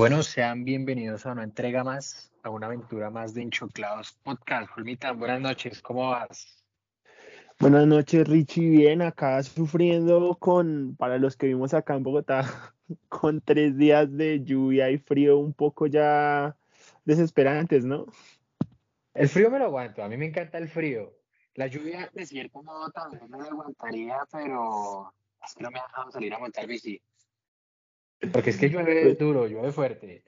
Bueno, sean bienvenidos a una entrega más, a una aventura más de Enchoclados Podcast. Julmita, buenas noches, ¿cómo vas? Buenas noches, Richie. Bien, acá sufriendo con, para los que vimos acá en Bogotá, con tres días de lluvia y frío un poco ya desesperantes, ¿no? El frío me lo aguanto, a mí me encanta el frío. La lluvia, de cierto modo, también me lo aguantaría, pero es que no me ha dejado salir a montar bici. Porque es que llueve duro, llueve fuerte.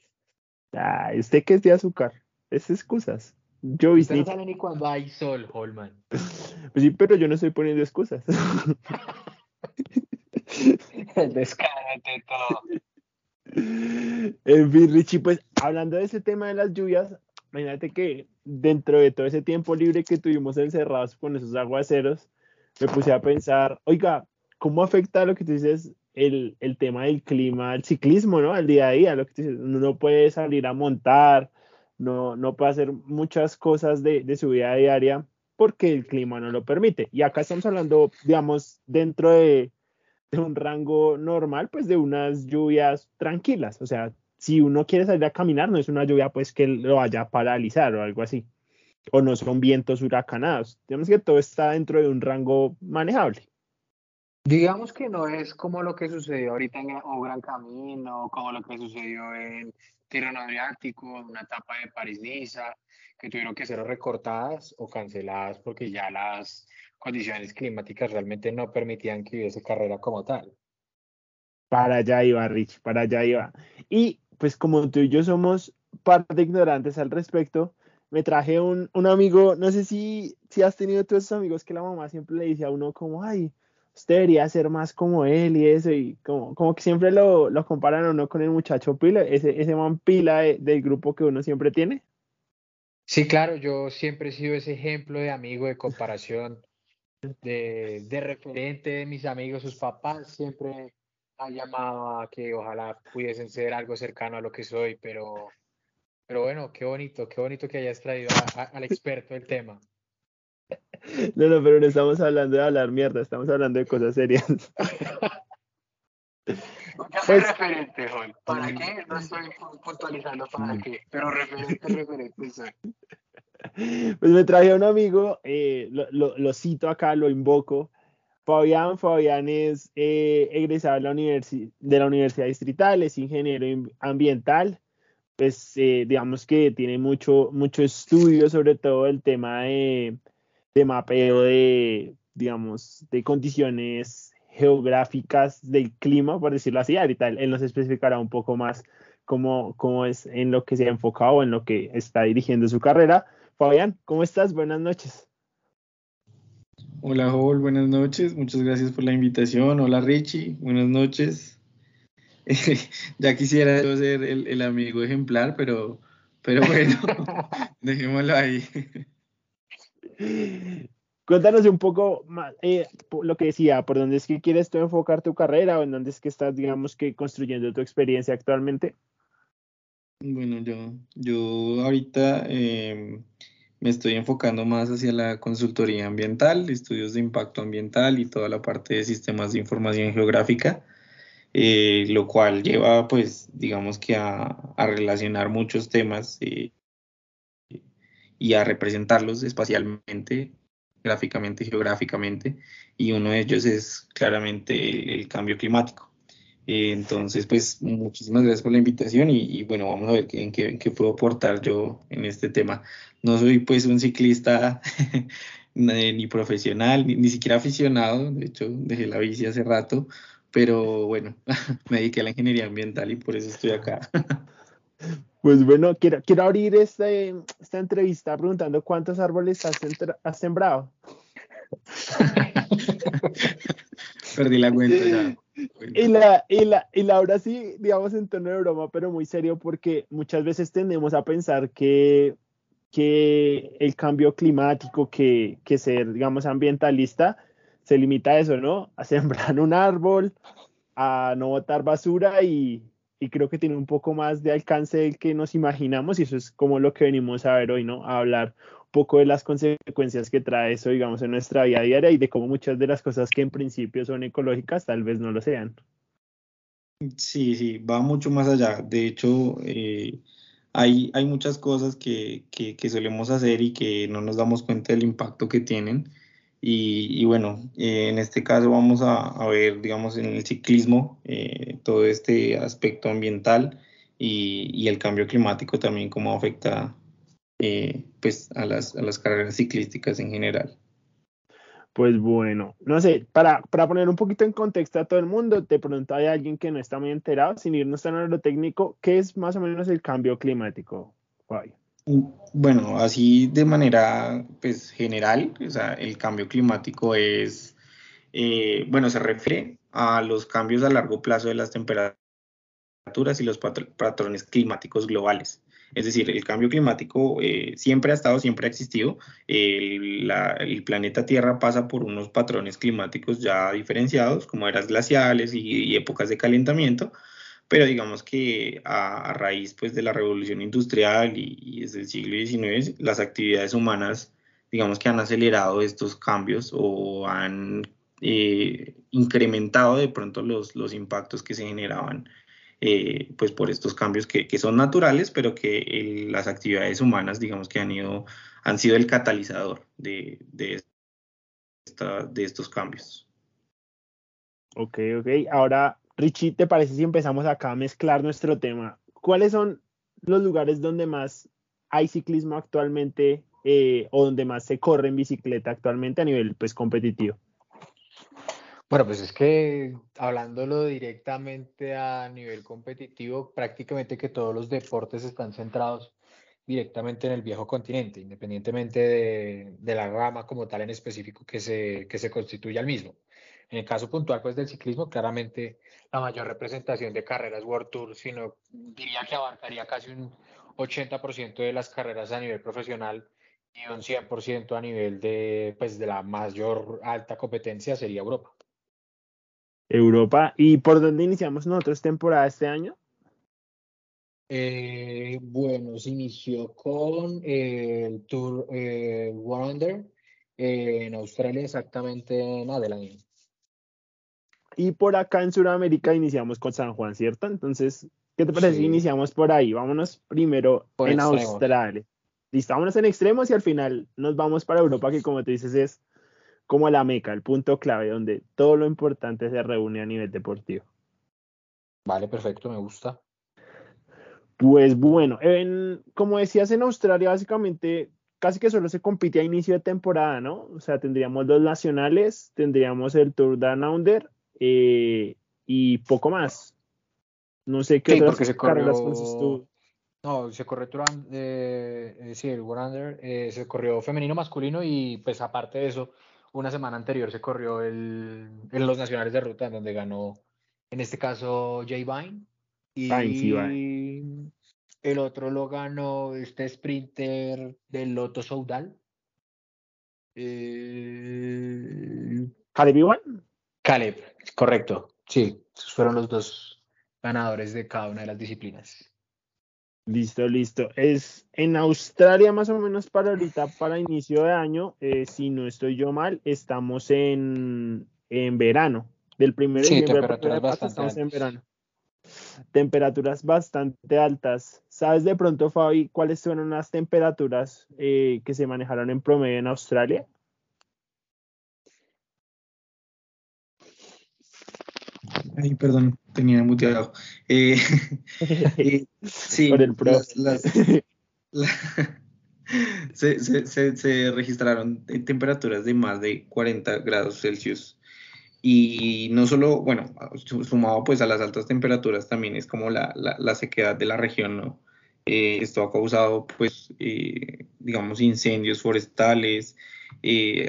Ah, usted que es de azúcar, es excusas. Yo Usted no sale ni cuando hay sol, Holman. Pues sí, pero yo no estoy poniendo excusas. Ante todo. En fin, Richie, pues hablando de ese tema de las lluvias, imagínate que dentro de todo ese tiempo libre que tuvimos encerrados con esos aguaceros, me puse a pensar, oiga, ¿cómo afecta lo que tú dices el, el tema del clima, el ciclismo, ¿no? Al día a día, lo que no puede salir a montar, no, no puede hacer muchas cosas de, de su vida diaria porque el clima no lo permite. Y acá estamos hablando, digamos, dentro de, de un rango normal, pues de unas lluvias tranquilas. O sea, si uno quiere salir a caminar, no es una lluvia pues que lo vaya a paralizar o algo así. O no son vientos huracanados. Digamos que todo está dentro de un rango manejable. Digamos que no es como lo que sucedió ahorita en o Gran Camino, como lo que sucedió en Tirreno Adriático, en una etapa de París-Niza, que tuvieron que ser recortadas o canceladas porque ya las condiciones climáticas realmente no permitían que hubiese carrera como tal. Para allá iba, Rich, para allá iba. Y pues como tú y yo somos parte ignorantes al respecto, me traje un, un amigo, no sé si, si has tenido todos esos amigos que la mamá siempre le dice a uno como, ay, usted debería ser más como él y eso, y como, como que siempre lo, lo comparan a uno con el muchacho pila, ese, ese man pila de- del grupo que uno siempre tiene. Sí, claro, yo siempre he sido ese ejemplo de amigo de comparación, de, de referente de mis amigos, sus papás siempre han llamado a que ojalá pudiesen ser algo cercano a lo que soy, pero, pero bueno, qué bonito, qué bonito que hayas traído al experto del tema. No, no, pero no estamos hablando de hablar mierda, estamos hablando de cosas serias. Yo soy Pues- referente, Joel. ¿Para qué? No estoy pu- puntualizando para qué, pero referente, referente soy. Pues me traje a un amigo, eh, lo, lo- lo cito acá, lo invoco. Fabián, Fabián es eh, egresado de la, universi- de la Universidad Distrital, es ingeniero in- ambiental, pues eh, digamos que tiene mucho, mucho estudio sobre todo el tema de, de mapeo de, digamos, de condiciones geográficas del clima, por decirlo así. Ahorita él, nos especificará un poco más cómo, cómo es en lo que se ha enfocado, en lo que está dirigiendo su carrera. Fabián, ¿cómo estás? Buenas noches. Hola, Joel, buenas noches. Muchas gracias por la invitación. Hola, Richie, buenas noches. ya quisiera yo ser el, el amigo ejemplar, pero, pero bueno, dejémoslo ahí. Cuéntanos un poco más eh, lo que decía, por dónde es que quieres tú enfocar tu carrera o en dónde es que estás, digamos, que construyendo tu experiencia actualmente. Bueno, yo, yo ahorita eh, me estoy enfocando más hacia la consultoría ambiental, estudios de impacto ambiental y toda la parte de sistemas de información geográfica. eh, lo cual lleva, pues, digamos que a, a relacionar muchos temas eh, y a representarlos espacialmente, gráficamente, geográficamente, y uno de ellos es claramente el, el cambio climático. Eh, entonces, pues, muchísimas gracias por la invitación y, y bueno, vamos a ver qué- en qué, en qué puedo aportar yo en este tema. No soy, pues, un ciclista ni profesional, ni, ni siquiera aficionado, de hecho, dejé la bici hace rato, pero bueno, me dediqué a la ingeniería ambiental y por eso estoy acá. Pues bueno, quiero, quiero abrir este, esta entrevista preguntando cuántos árboles has, has sembrado. Perdí la cuenta ya. Y la, y la, y la ahora sí, digamos en tono de broma, pero muy serio, porque muchas veces tendemos a pensar que, que el cambio climático, que, que ser, digamos, ambientalista, se limita a eso, ¿no? A sembrar un árbol, a no botar basura y, y creo que tiene un poco más de alcance del que nos imaginamos y eso es como lo que venimos a ver hoy, ¿no? A hablar un poco de las consecuencias que trae eso, digamos, en nuestra vida diaria y de cómo muchas de las cosas que en principio son ecológicas tal vez no lo sean. Sí, sí, va mucho más allá. De hecho, eh, hay, hay muchas cosas que, que, solemos hacer y que no nos damos cuenta del impacto que tienen. Y, bueno, eh, en este caso vamos a, ver, digamos, en el ciclismo, eh, todo este aspecto ambiental y, el cambio climático también, cómo afecta pues a las, carreras ciclísticas en general. Pues bueno, no sé, para, poner un poquito en contexto a todo el mundo, de pronto hay alguien que no está muy enterado, sin irnos tan a lo técnico, ¿qué es más o menos el cambio climático? Bueno, así de manera pues, general, el cambio climático es, eh, bueno, se refiere a los cambios a largo plazo de las temperaturas y los patrones climáticos globales. Es decir, el cambio climático eh, siempre ha estado, siempre ha existido. El, planeta Tierra pasa por unos patrones climáticos ya diferenciados, como eras glaciales y, épocas de calentamiento, pero digamos que a, raíz pues, de la revolución industrial y, desde el siglo XIX, las actividades humanas, digamos que han acelerado estos cambios o han eh, incrementado de pronto los, los impactos que se generaban eh, pues por estos cambios que, que son naturales, pero que las actividades humanas, digamos que han, ido, han sido el catalizador de, de, esta, de estos cambios. Ok, ok. Ahora, Richie, ¿te parece si empezamos acá a mezclar nuestro tema? ¿Cuáles son los lugares donde más hay ciclismo actualmente eh, o donde más se corre en bicicleta actualmente a nivel pues competitivo? Bueno, pues es que hablándolo directamente a nivel competitivo, prácticamente que todos los deportes están centrados directamente en el viejo continente, independientemente de, la rama como tal en específico que se, que se constituye al mismo. En el caso puntual pues del ciclismo, claramente la mayor representación de carreras World Tour, sino diría que abarcaría casi un 80% de las carreras a nivel profesional y un 100% a nivel de, pues, de la mayor alta competencia sería Europa. Europa. ¿Y por dónde iniciamos nosotros temporada este año? Eh, bueno, se inició con el Tour eh, Wonder eh, en Australia, exactamente en Adelaide. Y por acá en Sudamérica iniciamos con San Juan, ¿cierto? Entonces, ¿qué te parece si iniciamos por ahí? Vámonos primero en Australia. Listo, vámonos en extremos y al final nos vamos para Europa, que como te dices es como la meca, el punto clave donde todo lo importante se reúne a nivel deportivo. Vale, perfecto, me gusta. Pues bueno, como decías en Australia, básicamente casi que solo se compite a inicio de temporada, ¿no? O sea, tendríamos dos nacionales, tendríamos el Tour Down Under eh, y poco más. No sé qué otras se carreras tú. No, se corrió Tour, eh, eh, sí, el Under, eh, se corrió femenino, masculino y pues aparte de eso, una semana anterior se corrió el, en los nacionales de ruta, en donde ganó, en este caso, Jay Vine. Y el otro lo ganó este sprinter del Loto Soudal. Eh, ¿Caleb Iwan? Caleb, correcto. Sí, fueron los dos ganadores de cada una de las disciplinas. Listo, listo. Es en Australia más o menos para ahorita, para inicio de año, eh, si no estoy yo mal, estamos en, en verano. Del primer sí, temperaturas bastante estamos en verano. Temperaturas bastante altas. ¿Sabes de pronto, Fabi, cuáles fueron las temperaturas eh, que se manejaron en promedio en Australia? Ay, perdón, tenía muteado. Eh, eh, sí, el se, registraron temperaturas de más de 40 grados Celsius. Y no solo, bueno, sumado pues a las altas temperaturas también es como la, sequedad de la región, ¿no? Eh, esto ha causado pues, digamos, incendios forestales,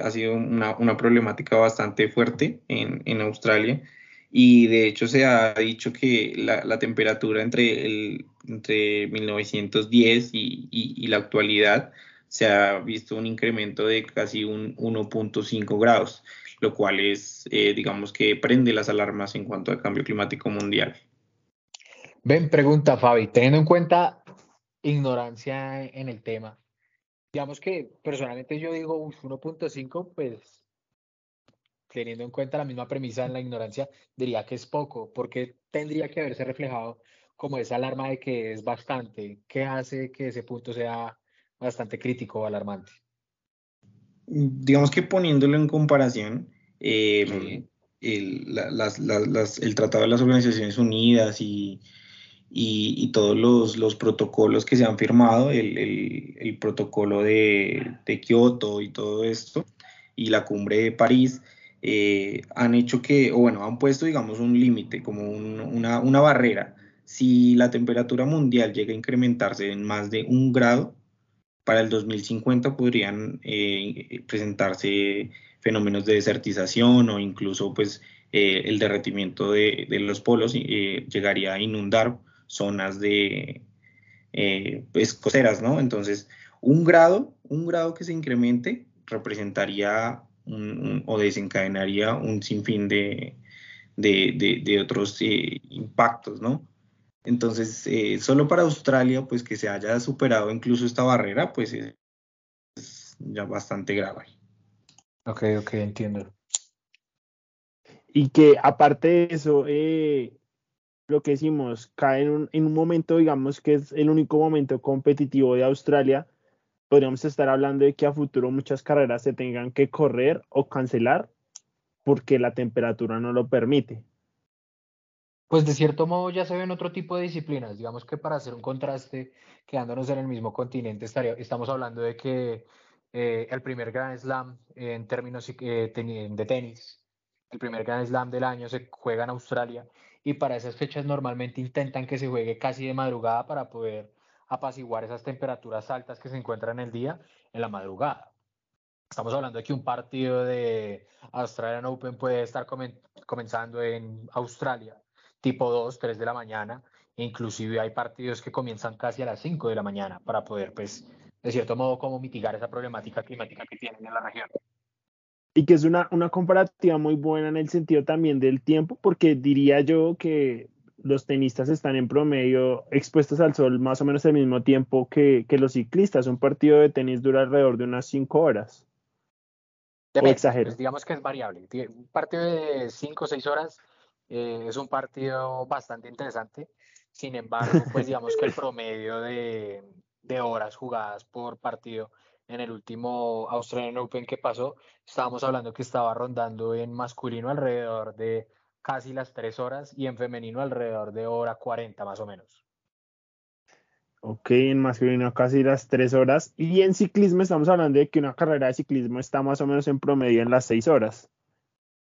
ha sido una, una, problemática bastante fuerte en, en Australia y de hecho se ha dicho que la, temperatura entre, el, entre 1910 y, y, la actualidad se ha visto un incremento de casi un 1.5 grados, lo cual es, eh, digamos que prende las alarmas en cuanto al cambio climático mundial. Ven, pregunta Fabi, teniendo en cuenta ignorancia en el tema, digamos que personalmente yo digo 1.5, pues teniendo en cuenta la misma premisa en la ignorancia, diría que es poco, porque tendría que haberse reflejado como esa alarma de que es bastante. ¿Qué hace que ese punto sea bastante crítico o alarmante? Digamos que poniéndolo en comparación, eh, el, el, Tratado de las Organizaciones Unidas y, y, todos los, los, protocolos que se han firmado, el, el protocolo de, de, Kioto y todo esto, y la cumbre de París, eh, han hecho que, o bueno, han puesto, digamos, un límite, como una, una barrera. Si la temperatura mundial llega a incrementarse en más de un grado, para el 2050 podrían eh, presentarse fenómenos de desertización o incluso pues eh, el derretimiento de, los polos eh, llegaría a inundar zonas de pues, costeras, ¿no? Entonces, un grado, un grado que se incremente representaría o desencadenaría un sinfín de, de, de otros impactos, ¿no? Entonces, solo para Australia, pues que se haya superado incluso esta barrera, pues es ya bastante grave. Ok, ok, entiendo. Y que aparte de eso, eh, lo que decimos, cae en un, en un momento, digamos, que es el único momento competitivo de Australia, podríamos estar hablando de que a futuro muchas carreras se tengan que correr o cancelar porque la temperatura no lo permite. Pues de cierto modo ya se ven otro tipo de disciplinas. Digamos que para hacer un contraste, quedándonos en el mismo continente, estamos hablando de que eh, el primer Grand Slam en términos eh, de tenis. El primer Grand Slam del año se juega en Australia y para esas fechas normalmente intentan que se juegue casi de madrugada para poder apaciguar esas temperaturas altas que se encuentran en el día en la madrugada. Estamos hablando de que un partido de Australian Open puede estar comenzando en Australia tipo 2, 3 de la mañana. Inclusive hay partidos que comienzan casi a las 5 de la mañana para poder pues de cierto modo, cómo mitigar esa problemática climática que tienen en la región. Y que es una, una comparativa muy buena en el sentido también del tiempo, porque diría yo que los tenistas están en promedio expuestos al sol más o menos al mismo tiempo que, que los ciclistas. Un partido de tenis dura alrededor de unas 5 horas. o exagero. Pues digamos que es variable. Un partido de 5 o 6 horas eh, es un partido bastante interesante. Sin embargo, pues digamos que el promedio de, de horas jugadas por partido en el último Australian Open que pasó, estábamos hablando que estaba rondando en masculino alrededor de casi las tres horas y en femenino alrededor de hora 40 más o menos. Ok, en masculino casi las tres horas. Y en ciclismo estamos hablando de que una carrera de ciclismo está más o menos en promedio en las seis horas.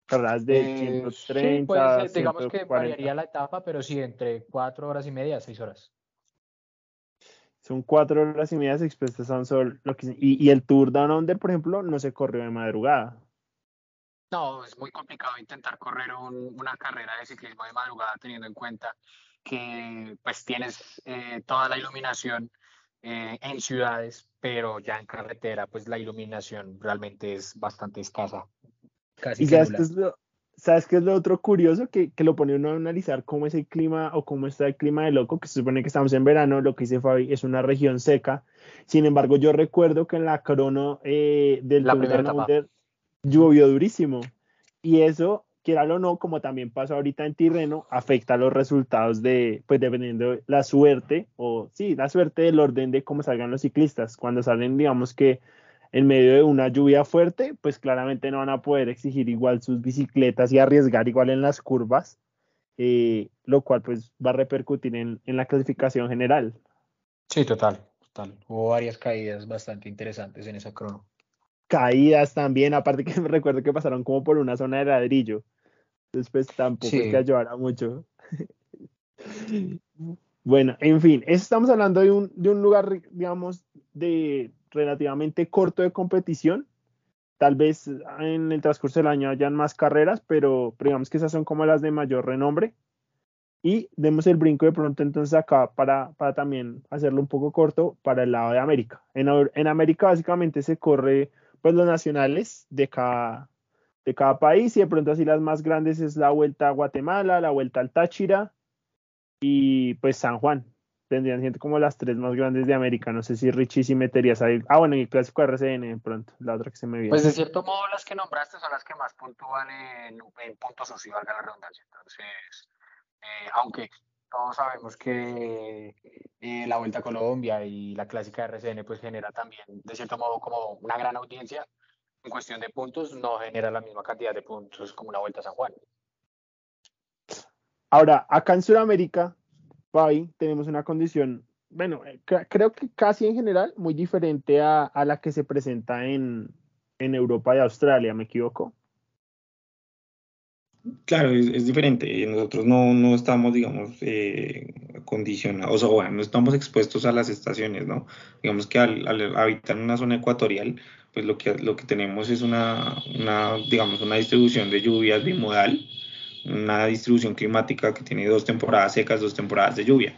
Carreras de 130. Eh, sí, digamos que variaría la etapa, pero sí, entre cuatro horas y media seis horas. Son cuatro horas y media expuestas a un sol. Lo que, y, y, el Tour Down Under, por ejemplo, no se corrió de madrugada. No, es muy complicado intentar correr una carrera de ciclismo de madrugada teniendo en cuenta que pues tienes eh, toda la iluminación eh, en ciudades, pero ya en carretera pues la iluminación realmente es bastante escasa. Casi y ya esto es lo, ¿Sabes qué es lo otro curioso? Que, que, lo pone uno a analizar cómo es el clima o cómo está el clima de loco, que se supone que estamos en verano, lo que dice Fabi es una región seca. Sin embargo, yo recuerdo que en la crono eh, del la Tour llovió durísimo. Y eso, quiera o no, como también pasa ahorita en Tirreno, afecta los resultados de, pues dependiendo la suerte, o sí, la suerte del orden de cómo salgan los ciclistas. Cuando salen, digamos que en medio de una lluvia fuerte, pues claramente no van a poder exigir igual sus bicicletas y arriesgar igual en las curvas, eh, lo cual pues va a repercutir en, la clasificación general. Sí, total, total. Hubo varias caídas bastante interesantes en esa crono. Caídas también, aparte que me recuerdo que pasaron como por una zona de ladrillo. Después tampoco es que ayudara mucho. bueno, en fin, estamos hablando de un, de un lugar, digamos, de relativamente corto de competición. Tal vez en el transcurso del año hayan más carreras, pero, digamos que esas son como las de mayor renombre. Y demos el brinco de pronto entonces acá para, para también hacerlo un poco corto para el lado de América. En, en América básicamente se corre pues los nacionales de cada, de cada país y de pronto así las más grandes es la Vuelta a Guatemala, la Vuelta al Táchira y pues San Juan. tendrían siendo como las tres más grandes de América. No sé si Richie si meterías ahí. Ah, bueno, y el clásico RCN de pronto, la otra que se me viene. Pues de cierto modo las que nombraste son las que más puntúan en, en puntos socios, valga la redundancia. Entonces, eh, aunque todos sabemos que eh, la Vuelta a Colombia y la clásica RCN pues genera también de cierto modo como una gran audiencia, en cuestión de puntos no genera la misma cantidad de puntos como una Vuelta a San Juan. Ahora, acá en Sudamérica, Fabi, tenemos una condición, bueno, eh, creo que casi en general muy diferente a, a la que se presenta en, en, Europa y Australia, ¿me equivoco? Claro, es, diferente. Nosotros no, no estamos, digamos, eh, condicionados, o bueno, no estamos expuestos a las estaciones, ¿no? Digamos que al, al habitar una zona ecuatorial, pues lo que, lo que tenemos es una, una, digamos, una distribución de lluvias bimodal, una distribución climática que tiene dos temporadas secas, dos temporadas de lluvia,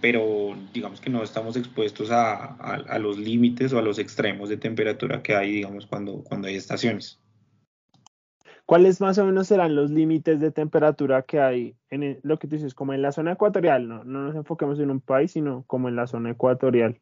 pero digamos que no estamos expuestos a, a, a los límites o a los extremos de temperatura que hay, digamos, cuando, cuando hay estaciones. ¿Cuáles más o menos serán los límites de temperatura que hay en lo que tú dices, como en la zona ecuatorial? No, no nos enfoquemos en un país, sino como en la zona ecuatorial.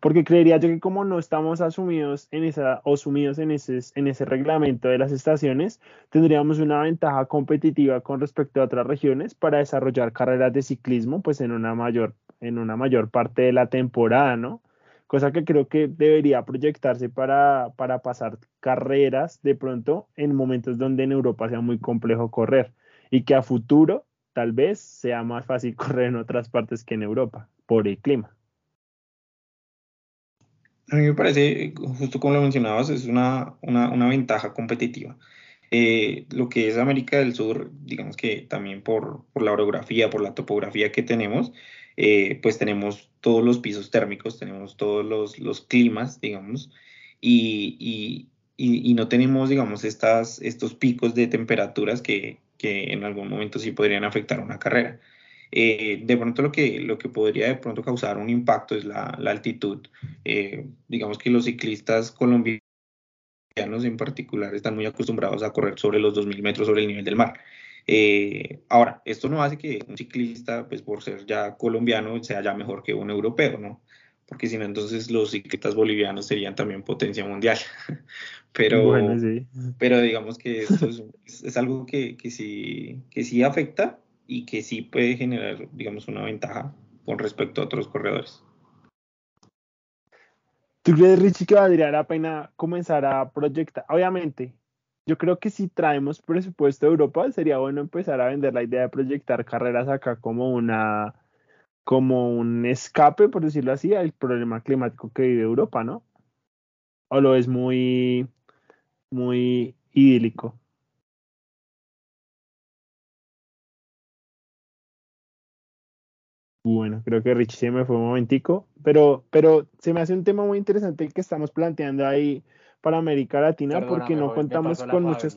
Porque creería yo que como no estamos asumidos en esa, o sumidos en ese, en ese reglamento de las estaciones, tendríamos una ventaja competitiva con respecto a otras regiones para desarrollar carreras de ciclismo, pues en una mayor, en una mayor parte de la temporada, ¿no? Cosa que creo que debería proyectarse para, para pasar carreras de pronto en momentos donde en Europa sea muy complejo correr y que a futuro tal vez sea más fácil correr en otras partes que en Europa por el clima. A mí me parece, justo como lo mencionabas, es una, una, una ventaja competitiva. Eh, lo que es América del Sur, digamos que también por, por la orografía, por la topografía que tenemos, eh, pues tenemos todos los pisos térmicos, tenemos todos los, climas, digamos, y, no tenemos, digamos, estos picos de temperaturas que, en algún momento sí podrían afectar una carrera. Eh, de pronto lo que, podría de pronto causar un impacto es la, la altitud. Eh, digamos que los ciclistas colombianos en particular están muy acostumbrados a correr sobre los 2.000 metros sobre el nivel del mar. Eh, ahora, esto no hace que un ciclista, pues por ser ya colombiano, sea ya mejor que un europeo, ¿no? Porque si no, entonces los ciclistas bolivianos serían también potencia mundial. pero, bueno, sí. pero digamos que esto es, es algo que, que, sí, que sí afecta y que sí puede generar, digamos, una ventaja con respecto a otros corredores. ¿Tú crees, Richie, que valdría la pena comenzar a proyectar? Obviamente, yo creo que si traemos presupuesto de Europa, sería bueno empezar a vender la idea de proyectar carreras acá como una como un escape, por decirlo así, al problema climático que vive Europa, ¿no? O lo es muy, muy idílico. Bueno, creo que Richie se me fue un momentico, pero, pero se me hace un tema muy interesante el que estamos planteando ahí para América Latina porque no contamos con muchas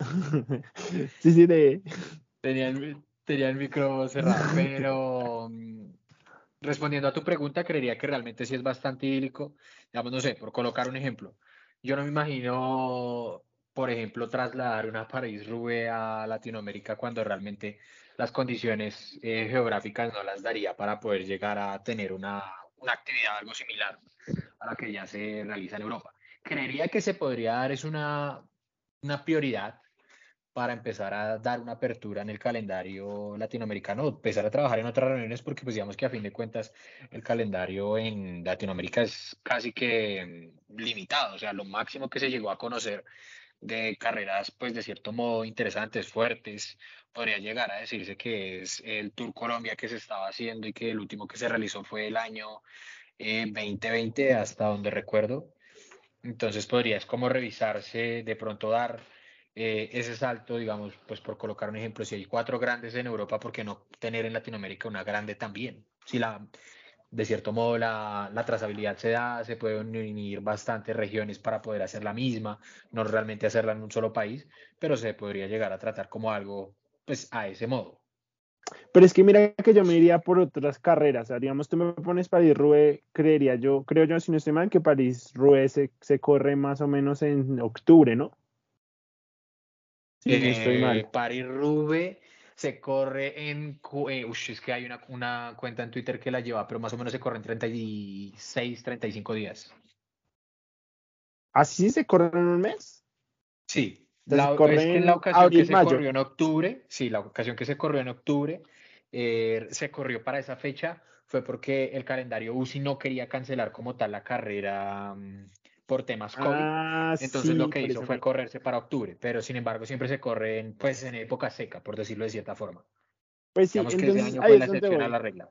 sí, sí, de... Tenía el, tenía el micro cerrado, pero mm, respondiendo a tu pregunta, creería que realmente sí es bastante idílico. Digamos, no sé, por colocar un ejemplo. Yo no me imagino, por ejemplo, trasladar una París-Roubaix a Latinoamérica cuando realmente las condiciones eh, geográficas no las daría para poder llegar a tener una, una, actividad algo similar a la que ya se realiza en Europa. Creería que se podría dar es una, una prioridad para empezar a dar una apertura en el calendario latinoamericano, empezar a trabajar en otras reuniones, porque pues digamos que a fin de cuentas el calendario en Latinoamérica es casi que mm, limitado, o sea, lo máximo que se llegó a conocer de carreras, pues de cierto modo interesantes, fuertes. Podría llegar a decirse que es el Tour Colombia que se estaba haciendo y que el último que se realizó fue el año 2020, eh, hasta donde recuerdo. Entonces podría es como revisarse, de pronto dar eh, ese salto, digamos, pues por colocar un ejemplo, si hay cuatro grandes en Europa, ¿por qué no tener en Latinoamérica una grande también? Si la, de cierto modo la, la, trazabilidad se da, se pueden unir bastantes regiones para poder hacer la misma, no realmente hacerla en un solo país, pero se podría llegar a tratar como algo, pues, a ese modo. Pero es que mira que yo me iría por otras carreras, o digamos, tú me pones París-Roubaix, creería yo, creo yo, si no estoy mal, que París-Roubaix se, se, corre más o menos en octubre, ¿no? Si no estoy mal. Eh, París-Roubaix se corre en, eh, es que hay una, una cuenta en Twitter que la lleva, pero más o menos se corre en 36, 35 días. ¿Así se corre en un mes? Sí, la, es que la ocasión que se corrió en octubre, sí, la ocasión que se corrió en octubre, eh, se corrió para esa fecha, fue porque el calendario UCI no quería cancelar como tal la carrera mm, por temas COVID. Ah, Entonces lo que hizo fue correrse para octubre, pero sin embargo siempre se corre en, pues, en época seca, por decirlo de cierta forma. Pues sí, digamos que ese año fue la excepción a la regla.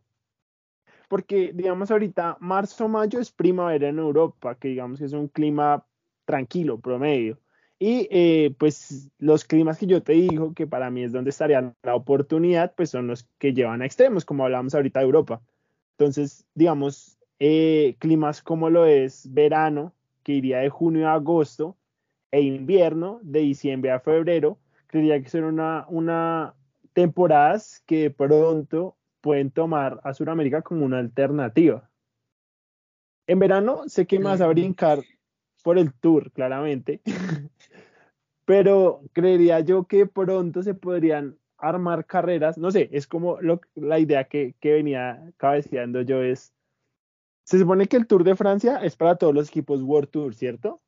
Porque, digamos, ahorita marzo-mayo es primavera en Europa, que digamos que es un clima tranquilo, promedio. Y eh, pues los climas que yo te digo, que para mí es donde estaría la oportunidad, pues son los que llevan a extremos, como hablábamos ahorita de Europa. Entonces, digamos, eh, climas como lo es verano, que iría de junio a agosto, e invierno, de diciembre a febrero, creería que son una, una temporadas que de pronto pueden tomar a Sudamérica como una alternativa. En verano sé que más a brincar por el tour, claramente, pero creería yo que pronto se podrían armar carreras, no sé, es como lo, la idea que, que venía cabeceando yo es, se supone que el Tour de Francia es para todos los equipos World Tour, ¿cierto?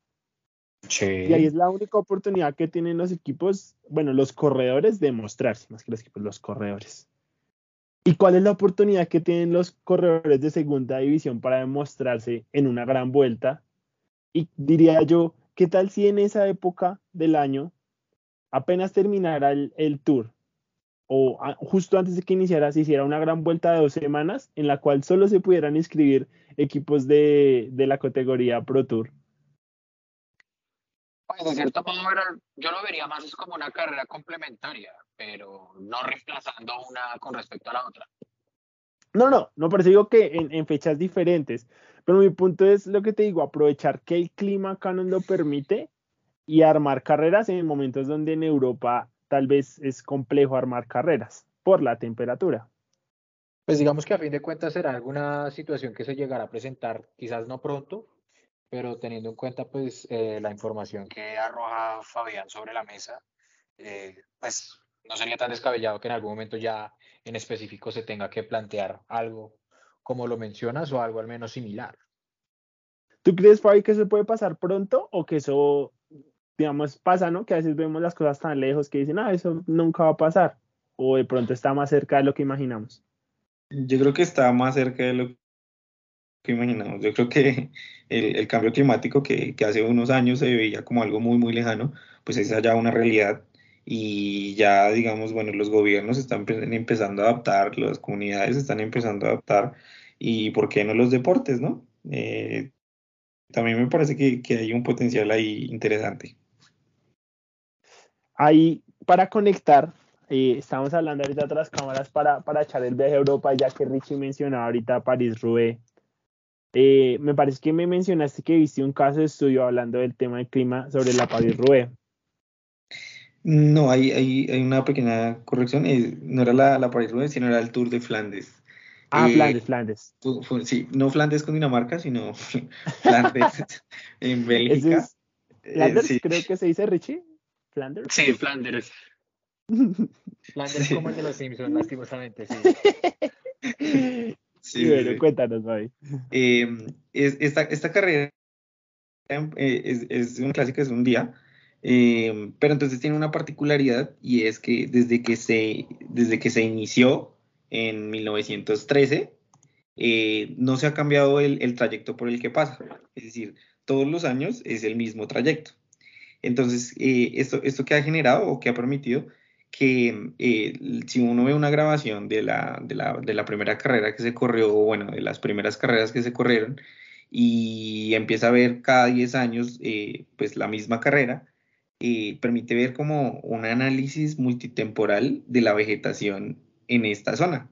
Sí. Y ahí es la única oportunidad que tienen los equipos, bueno, los corredores de mostrarse, más que los equipos, los corredores. ¿Y cuál es la oportunidad que tienen los corredores de segunda división para demostrarse en una gran vuelta? Y diría yo, ¿qué tal si en esa época del año apenas terminara el, tour o justo antes de que iniciara se hiciera una gran vuelta de dos semanas en la cual solo se pudieran inscribir equipos de, de la categoría Pro Tour. Pues de cierto modo yo lo vería más es como una carrera complementaria, pero no reemplazando una con respecto a la otra. No, no, no, pero digo que en, en, fechas diferentes. Pero mi punto es lo que te digo, aprovechar que el clima acá lo permite y armar carreras en momentos donde en Europa tal vez es complejo armar carreras por la temperatura. Pues digamos que a fin de cuentas será alguna situación que se llegará a presentar, quizás no pronto, pero teniendo en cuenta pues eh, la información que arroja Fabián sobre la mesa, eh, pues no sería tan descabellado que en algún momento ya en específico se tenga que plantear algo como lo mencionas o algo al menos similar. ¿Tú crees, Fabi, que eso puede pasar pronto o que eso digamos, pasa, ¿no? Que a veces vemos las cosas tan lejos que dicen, ah, eso nunca va a pasar. O de pronto está más cerca de lo que imaginamos. Yo creo que está más cerca de lo que imaginamos. Yo creo que el, cambio climático que, hace unos años se veía como algo muy, muy lejano, pues es ya una realidad. Y ya, digamos, bueno, los gobiernos están empezando a adaptar, las comunidades están empezando a adaptar, y por qué no los deportes, ¿no? Eh, también me parece que, que hay un potencial ahí interesante. Ahí, para conectar, eh, estamos hablando ahorita de otras cámaras para, para echar el viaje a Europa, ya que Richie mencionaba ahorita París-Roubaix. Eh, me parece que me mencionaste que viste un caso de estudio hablando del tema del clima sobre la París-Roubaix. No, hay, hay, hay, una pequeña corrección. Eh, no era la, la París-Roubaix, sino era el Tour de Flandes. Ah, Flandes, Flandes. Sí, no Flandes con Dinamarca, sino Flandes en Bélgica. Flanders, creo que se dice Richie. Flanders. Sí, Flanders. Flanders como el de los Simpsons, lastimosamente, sí. Sí, bueno, cuéntanos, Bobby. Em, esta, esta carrera em, eh, es, es un clásico, es un día, em, pero entonces tiene una particularidad y es que desde que se, desde que se inició en 1913, eh, no se ha cambiado el, el trayecto por el que pasa. Es decir, todos los años es el mismo trayecto. Entonces, eh, esto, esto que ha generado o que ha permitido que eh, si uno ve una grabación de la, de, la, de la, primera carrera que se corrió, bueno, de las primeras carreras que se corrieron, y empieza a ver cada 10 años eh, pues la misma carrera, permite ver como un análisis multitemporal de la vegetación en esta zona.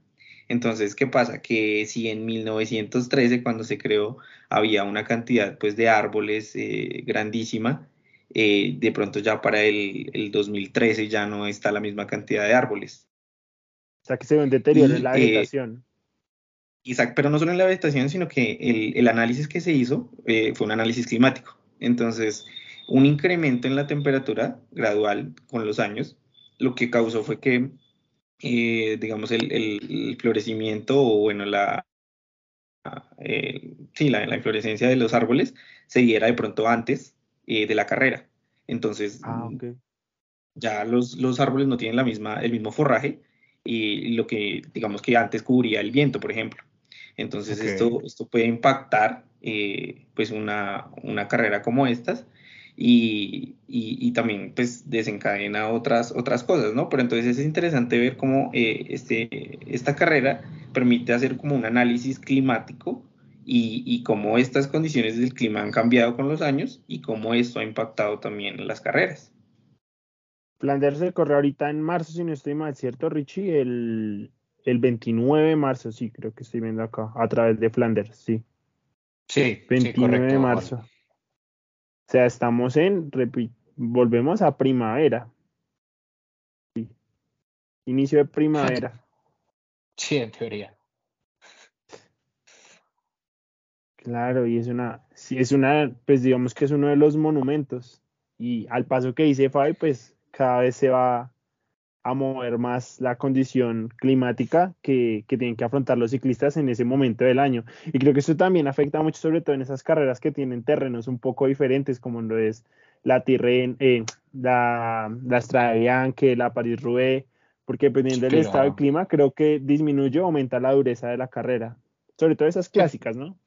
Entonces, ¿qué pasa? Que si en 1913, cuando se creó, había una cantidad pues, de árboles grandísima, eh, de pronto ya para el, el, 2013 ya no está la misma cantidad de árboles. O sea que se ve un deterioro en la eh, vegetación. exacto, pero no solo en la vegetación, sino que el, el análisis que se hizo eh, fue un análisis climático. Entonces, un incremento en la temperatura gradual con los años, lo que causó fue que eh, digamos, el, florecimiento o, bueno, la, sí, la, la, inflorescencia de los árboles se diera de pronto antes de la carrera. Entonces, ah, ya los, los, árboles no tienen la misma, el mismo forraje y lo que, digamos, que antes cubría el viento, por ejemplo. Entonces, esto, esto puede impactar eh, pues una, una, carrera como estas y, y, también pues desencadena otras, otras cosas, ¿no? Pero entonces es interesante ver cómo eh, este, esta carrera permite hacer como un análisis climático y, y, cómo estas condiciones del clima han cambiado con los años y cómo esto ha impactado también las carreras. Flanders se corre ahorita en marzo, si no estoy mal, ¿cierto, Richie? El, el 29 de marzo, sí, creo que estoy viendo acá, a través de Flanders, sí. Sí, 29 de marzo. Sea, estamos en, volvemos a primavera. Sí. Inicio de primavera. Sí, en teoría. Claro, y es una, sí, es una, pues digamos que es uno de los monumentos. Y al paso que dice Fabi, pues cada vez se va a mover más la condición climática que, tienen que afrontar los ciclistas en ese momento del año. Y creo que eso también afecta mucho, sobre todo en esas carreras que tienen terrenos un poco diferentes, como lo es la Tirren, eh, la, la Strade Bianche, la Paris-Roubaix, porque dependiendo del estado del clima, creo que disminuye o aumenta la dureza de la carrera. Sobre todo esas clásicas, ¿no?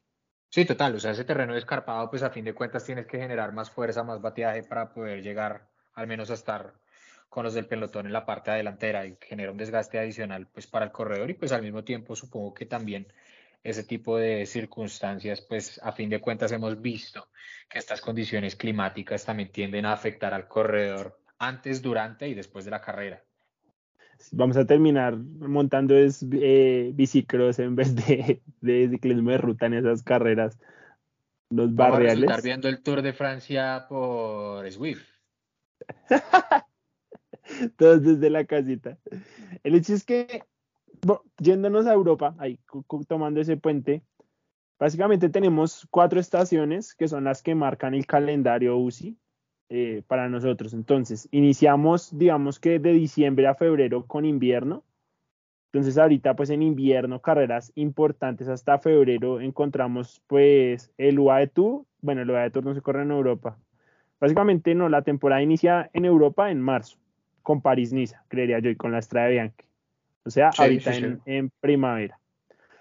Sí, total. O sea, ese terreno escarpado, pues a fin de cuentas tienes que generar más fuerza, más bateaje para poder llegar al menos a estar con los del pelotón en la parte delantera y genera un desgaste adicional pues para el corredor y pues al mismo tiempo supongo que también ese tipo de circunstancias pues a fin de cuentas hemos visto que estas condiciones climáticas también tienden a afectar al corredor antes, durante y después de la carrera. Vamos a terminar montando es, eh, bicicross en vez de, de ciclismo de ruta en esas carreras. Los barriales. Vamos a estar viendo el Tour de Francia por Swift. Todos desde la casita. El hecho es que, yéndonos a Europa, ahí tomando ese puente, básicamente tenemos cuatro estaciones que son las que marcan el calendario UCI eh, para nosotros. Entonces, iniciamos, digamos que de diciembre a febrero con invierno. Entonces, ahorita, pues en invierno, carreras importantes hasta febrero, encontramos pues el UAE Tour. Bueno, el UAE Tour no se corre en Europa. Básicamente, no, la temporada inicia en Europa en marzo con París-Niza, creería yo, y con la Estrada Bianchi. O sea, ahorita En, primavera.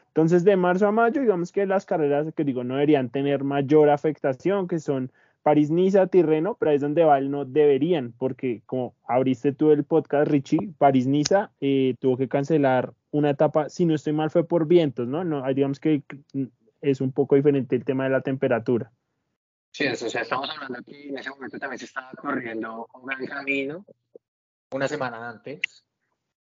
Entonces, de marzo a mayo, digamos que las carreras que digo no deberían tener mayor afectación, que son París-Niza, Tirreno, pero ahí es donde Val no deberían, porque como abriste tú el podcast, Richie, París-Niza eh, tuvo que cancelar una etapa, si no estoy mal, fue por vientos, ¿no? no digamos que es un poco diferente el tema de la temperatura. Sí, o sea, estamos hablando aquí, en ese momento también se estaba corriendo un gran camino una semana antes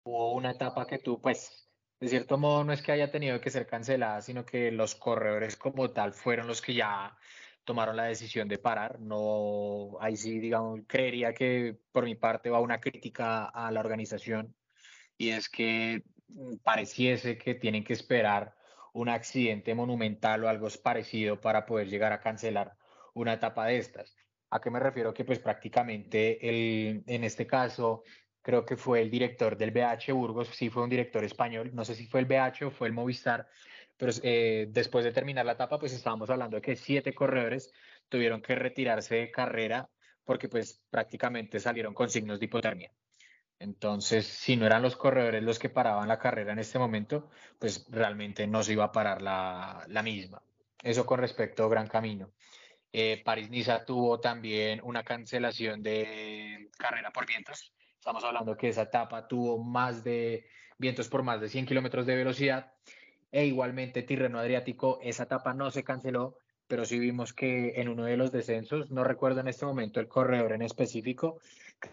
hubo una etapa que tú, pues, de cierto modo no es que haya tenido que ser cancelada, sino que los corredores como tal fueron los que ya tomaron la decisión de parar. No, ahí sí, digamos, creería que por mi parte va una crítica a la organización y es que pareciese que tienen que esperar un accidente monumental o algo parecido para poder llegar a cancelar una etapa de estas. ¿A qué me refiero? Que pues prácticamente el, en este caso creo que fue el director del BH Burgos, sí fue un director español, no sé si fue el BH o fue el Movistar, pero eh, después de terminar la etapa pues estábamos hablando de que siete corredores tuvieron que retirarse de carrera porque pues prácticamente salieron con signos de hipotermia. Entonces, si no eran los corredores los que paraban la carrera en este momento, pues realmente no se iba a parar la, la misma. Eso con respecto a Gran Camino. Eh, París-Niza tuvo también una cancelación de carrera por vientos. Estamos hablando que esa etapa tuvo más de vientos por más de 100 kilómetros de velocidad. E igualmente Tirreno Adriático, esa etapa no se canceló, pero sí vimos que en uno de los descensos, no recuerdo en este momento el corredor en específico,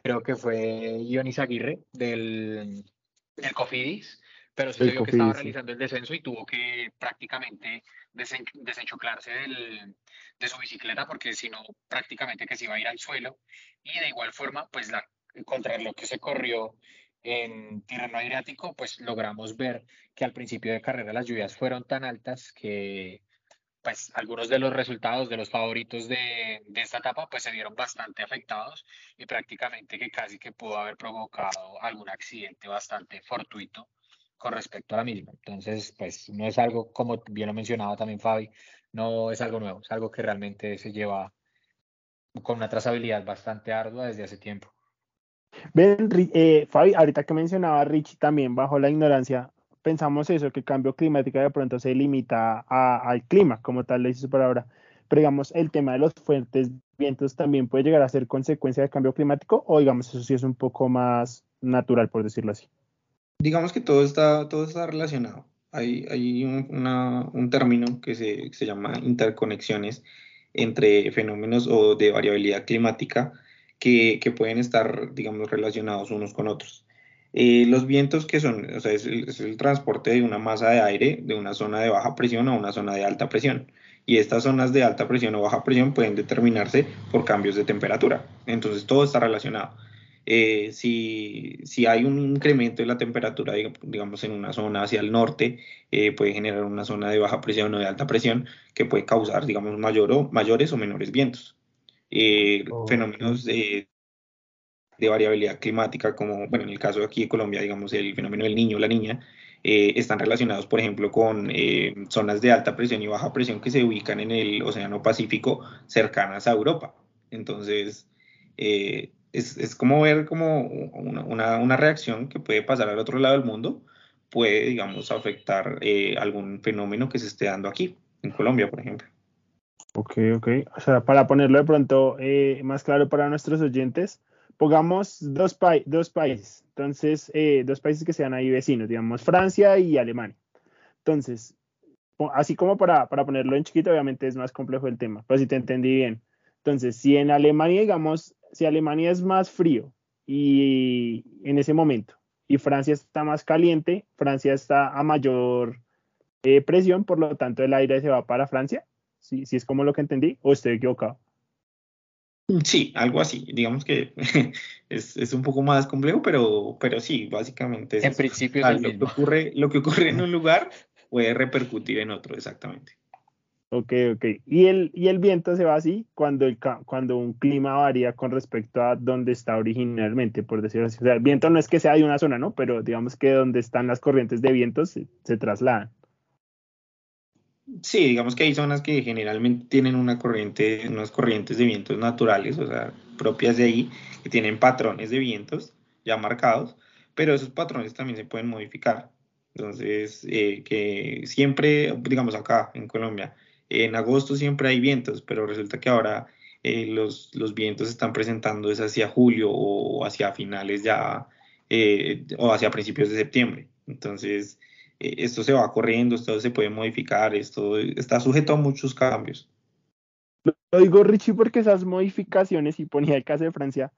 creo que fue Ionis Aguirre del, del Cofidis, pero se vio que estaba realizando el descenso y tuvo que prácticamente desenchuclarse de su bicicleta porque si no prácticamente que se iba a ir al suelo. Y de igual forma pues la, contra lo que se corrió en terreno adriático pues logramos ver que al principio de carrera las lluvias fueron tan altas que pues algunos de los resultados de los favoritos de, de, esta etapa pues se vieron bastante afectados y prácticamente que casi que pudo haber provocado algún accidente bastante fortuito con respecto a la misma. Entonces, pues no es algo, como bien lo mencionaba también Fabi, no es algo nuevo, es algo que realmente se lleva con una trazabilidad bastante ardua desde hace tiempo. Eh, Fabi, ahorita que mencionaba Richie también bajo la ignorancia, pensamos eso, que el cambio climático de pronto se limita al clima, como tal le dice su palabra. Pero digamos, el tema de los fuertes vientos también puede llegar a ser consecuencia del cambio climático, o digamos, eso sí es un poco más natural, por decirlo así. Digamos que todo está, todo está relacionado. Hay, hay un, término que se, que se llama interconexiones entre fenómenos o de variabilidad climática que, que, pueden estar, digamos, relacionados unos con otros. Eh, los vientos que son, o sea, es el, transporte de una masa de aire de una zona de baja presión a una zona de alta presión. Y estas zonas de alta presión o baja presión pueden determinarse por cambios de temperatura. Entonces todo está relacionado. Eh, si, si, hay un incremento de la temperatura, digamos, en una zona hacia el norte, eh, puede generar una zona de baja presión o de alta presión que puede causar, digamos, mayor o, mayores o menores vientos. Fenómenos de, de variabilidad climática, como bueno, en el caso de aquí de Colombia, digamos, el fenómeno del niño o la niña, eh, están relacionados, por ejemplo, con eh, zonas de alta presión y baja presión que se ubican en el Océano Pacífico cercanas a Europa. Entonces, eh, es, es, como ver como una, una, una, reacción que puede pasar al otro lado del mundo, puede, digamos, afectar algún fenómeno que se esté dando aquí, en Colombia, por ejemplo. Ok, ok. O sea, para ponerlo de pronto más claro para nuestros oyentes, pongamos dos, dos países, entonces, eh, dos países que sean ahí vecinos, digamos Francia y Alemania. Entonces, así como para, para ponerlo en chiquito, obviamente es más complejo el tema, pero si te entendí bien. Entonces, si en Alemania, digamos, si Alemania es más frío y en ese momento, y Francia está más caliente, Francia está a mayor eh, presión, por lo tanto el aire se va para Francia, si, si es como lo que entendí, o estoy equivocado. Sí, algo así. Digamos que es, es, un poco más complejo, pero, pero sí, básicamente es En principio es lo, Que ocurre, lo que ocurre en un lugar puede repercutir en otro, exactamente. Ok, ok. ¿Y el, y el viento se va así cuando, el, cuando un clima varía con respecto a donde está originalmente, por decirlo así. O sea, el viento no es que sea de una zona, ¿no? Pero digamos que donde están las corrientes de viento se, se trasladan. Sí, digamos que hay zonas que generalmente tienen una corriente, unas corrientes de vientos naturales, o sea, propias de ahí, que tienen patrones de vientos ya marcados, pero esos patrones también se pueden modificar. Entonces, eh, que siempre, digamos acá en Colombia, en agosto siempre hay vientos, pero resulta que ahora eh, los, vientos están presentando es hacia julio o hacia finales ya, eh, o hacia principios de septiembre. Entonces, eh, esto se va corriendo, esto se puede modificar, esto está sujeto a muchos cambios. Lo digo, Richie, porque esas modificaciones, y ponía el caso de Francia,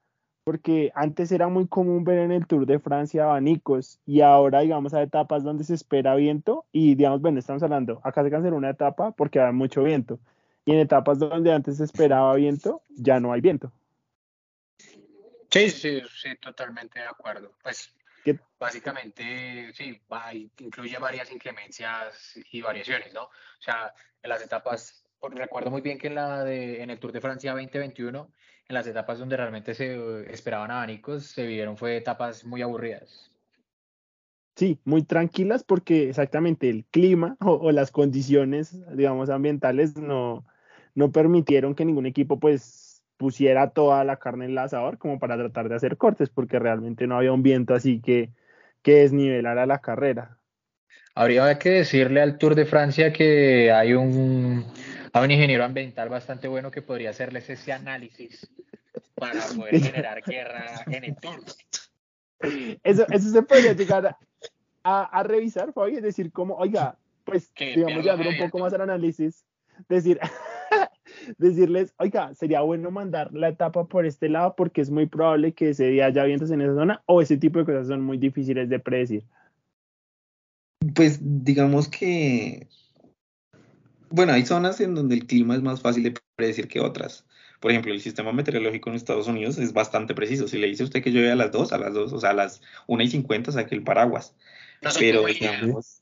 porque antes era muy común ver en el Tour de Francia abanicos y ahora, digamos, hay etapas donde se espera viento y, digamos, bueno, estamos hablando, acá se canceló una etapa porque hay mucho viento y en etapas donde antes se esperaba viento, ya no hay viento. Sí, sí, sí, totalmente de acuerdo. Pues Básicamente, sí, incluye varias inclemencias y variaciones, ¿no? O sea, en las etapas, recuerdo muy bien que en, la de, en el Tour de Francia 2021, en las etapas donde realmente se esperaban abanicos, se vieron fue etapas muy aburridas. Sí, muy tranquilas porque exactamente el clima o, o las condiciones, digamos, ambientales no, no permitieron que ningún equipo pues pusiera toda la carne en el asador como para tratar de hacer cortes, porque realmente no había un viento así que, que desnivelara la carrera. Habría que decirle al Tour de Francia que hay un, hay un ingeniero ambiental bastante bueno que podría hacerles ese análisis para poder generar guerra en el Tour. Eso, eso se podría llegar a, a, revisar, Fabi, es decir, como, oiga, pues, digamos, ya un poco más al análisis, decir, decirles, oiga, sería bueno mandar la etapa por este lado porque es muy probable que ese día haya vientos en esa zona o ese tipo de cosas son muy difíciles de predecir. Pues digamos que, bueno, hay zonas en donde el clima es más fácil de predecir que otras. Por ejemplo, el sistema meteorológico en Estados Unidos es bastante preciso. Si le dice a usted que llueve a las 2, a las 2, o sea, a las 1 y 50 saque el paraguas. pero digamos,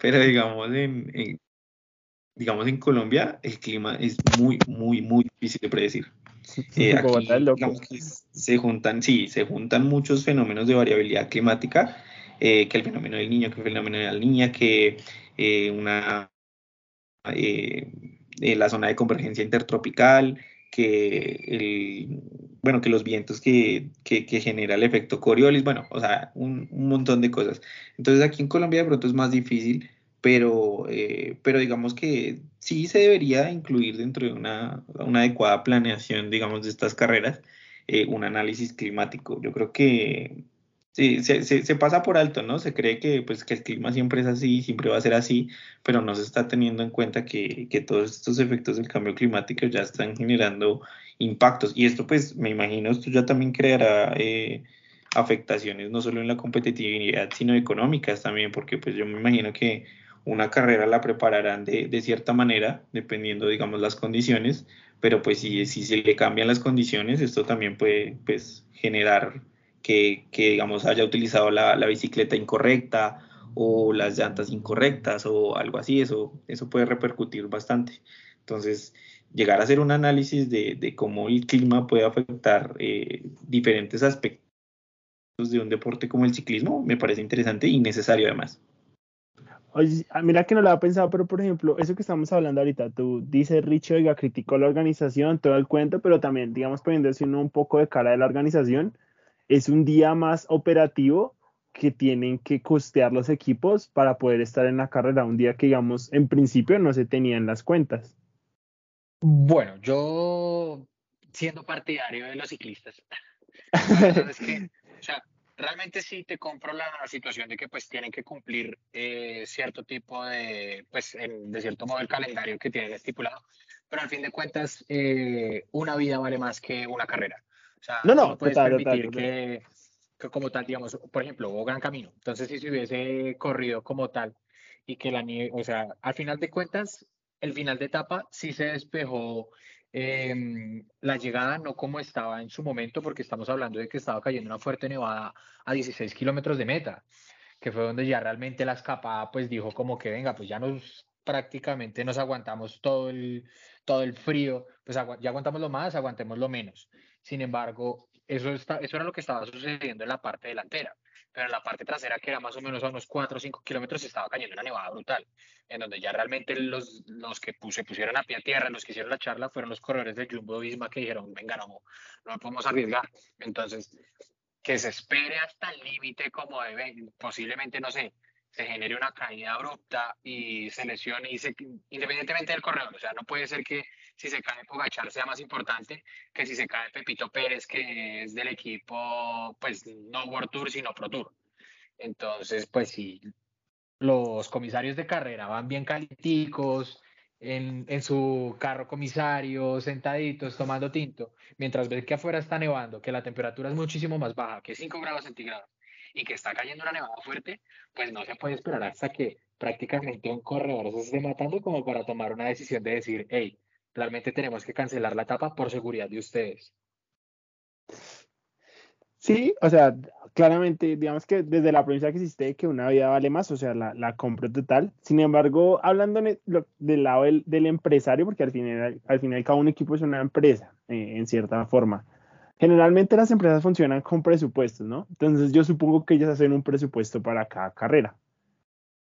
pero digamos, en, digamos en Colombia el clima es muy, muy, muy difícil de predecir. Eh, aquí, digamos que se juntan, sí, se juntan muchos fenómenos de variabilidad climática, eh, que el fenómeno del niño, que el fenómeno de la niña, que eh, una la zona de convergencia intertropical, que bueno, que los vientos que, que, genera el efecto Coriolis, bueno, o sea, un, un, montón de cosas. Entonces aquí en Colombia de pronto es más difícil, pero, eh, pero digamos que sí se debería incluir dentro de una, una adecuada planeación, digamos, de estas carreras, eh, un análisis climático. Yo creo que Sí, se, pasa por alto, ¿no? Se cree que, pues, que el clima siempre es así, siempre va a ser así, pero no se está teniendo en cuenta que, todos estos efectos del cambio climático ya están generando impactos. Y esto, pues, me imagino, esto ya también creará eh, afectaciones no solo en la competitividad, sino económicas también, porque pues yo me imagino que una carrera la prepararán de, de cierta manera, dependiendo, digamos, las condiciones, pero pues si, si se le cambian las condiciones, esto también puede, pues, generar que, digamos, haya utilizado la, bicicleta incorrecta o las llantas incorrectas o algo así, eso, eso puede repercutir bastante. Entonces, llegar a hacer un análisis de, cómo el clima puede afectar eh, diferentes aspectos de un deporte como el ciclismo me parece interesante y necesario además. Oye, ah, mira que no lo había pensado, pero por ejemplo, eso que estamos hablando ahorita, tú dices, Richo, oiga, criticó la organización, todo el cuento, pero también, digamos, poniéndose uno un poco de cara de la organización, es un día más operativo que tienen que costear los equipos para poder estar en la carrera, un día que digamos en principio no se tenían las cuentas. Bueno, yo siendo partidario de los ciclistas, realmente sí te compro la situación de que pues tienen que cumplir eh, cierto tipo de, pues de cierto modo el calendario que tienen estipulado, pero al fin de cuentas eh, una vida vale más que una carrera. O sea, no, no, puedes permitir que, como tal, digamos, por ejemplo, hubo Gran Camino. Entonces, si se hubiese corrido como tal y que la nieve, o sea, al final de cuentas, el final de etapa sí se despejó em, la llegada, no como estaba en su momento, porque estamos hablando de que estaba cayendo una fuerte nevada a 16 kilómetros de meta, que fue donde ya realmente la escapada, pues dijo como que venga, pues ya nos prácticamente nos aguantamos todo el, todo el frío, pues ya aguantamos lo más, aguantemos lo menos. Sin embargo, eso, está, eso era lo que estaba sucediendo en la parte delantera. Pero en la parte trasera, que era más o menos a unos 4 o 5 kilómetros, estaba cayendo una nevada brutal. En donde ya realmente los, los que se pusieron a pie a tierra, los que hicieron la charla, fueron los corredores de Jumbo Visma que dijeron: Venga, no, no podemos arriesgar. Entonces, que se espere hasta el límite, como debe, posiblemente, no sé, se genere una caída abrupta y se lesione, y se, independientemente del corredor. O sea, no puede ser que si se cae Pogachar sea más importante que si se cae Pepito Pérez, que es del equipo, pues no World Tour, sino Pro Tour. Entonces, pues si los comisarios de carrera van bien caliticos, en, en, su carro comisario, sentaditos, tomando tinto, mientras ven que afuera está nevando, que la temperatura es muchísimo más baja, que 5 grados centígrados, y que está cayendo una nevada fuerte, pues no se puede esperar hasta que prácticamente un corredor se esté matando como para tomar una decisión de decir, hey, realmente tenemos que cancelar la etapa por seguridad de ustedes. Sí, o sea, claramente, digamos que desde la provincia que existe que una vida vale más, o sea, la, la compro total. Sin embargo, hablando del lado del, empresario, porque al final, al final cada un equipo es una empresa, eh, en cierta forma. Generalmente las empresas funcionan con presupuestos, ¿no? Entonces yo supongo que ellos hacen un presupuesto para cada carrera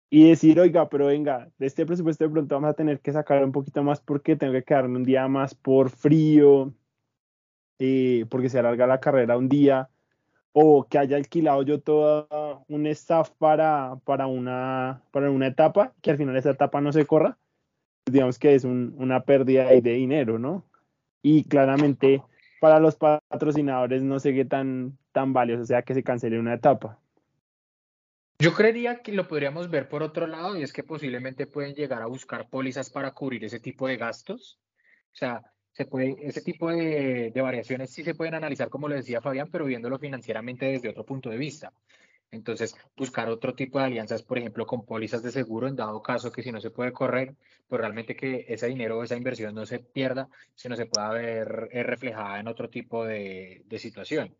y decir, oiga, pero venga, de este presupuesto de pronto vamos a tener que sacar un poquito más porque tengo que quedarme un día más por frío, eh, porque se alarga la carrera un día, o que haya alquilado yo todo un staff para, para, una, para una etapa, que al final esa etapa no se corra, digamos que es una pérdida de dinero, ¿no? Y claramente para los patrocinadores no sé qué tan, tan valioso sea que se cancele una etapa. Yo creería que lo podríamos ver por otro lado y es que posiblemente pueden llegar a buscar pólizas para cubrir ese tipo de gastos. O sea, se puede, ese tipo de, de variaciones sí se pueden analizar, como lo decía Fabián, pero viéndolo financieramente desde otro punto de vista. Entonces, buscar otro tipo de alianzas, por ejemplo, con pólizas de seguro, en dado caso que si no se puede correr, pues realmente que ese dinero o esa inversión no se pierda, sino se pueda ver eh, reflejada en otro tipo de, situación.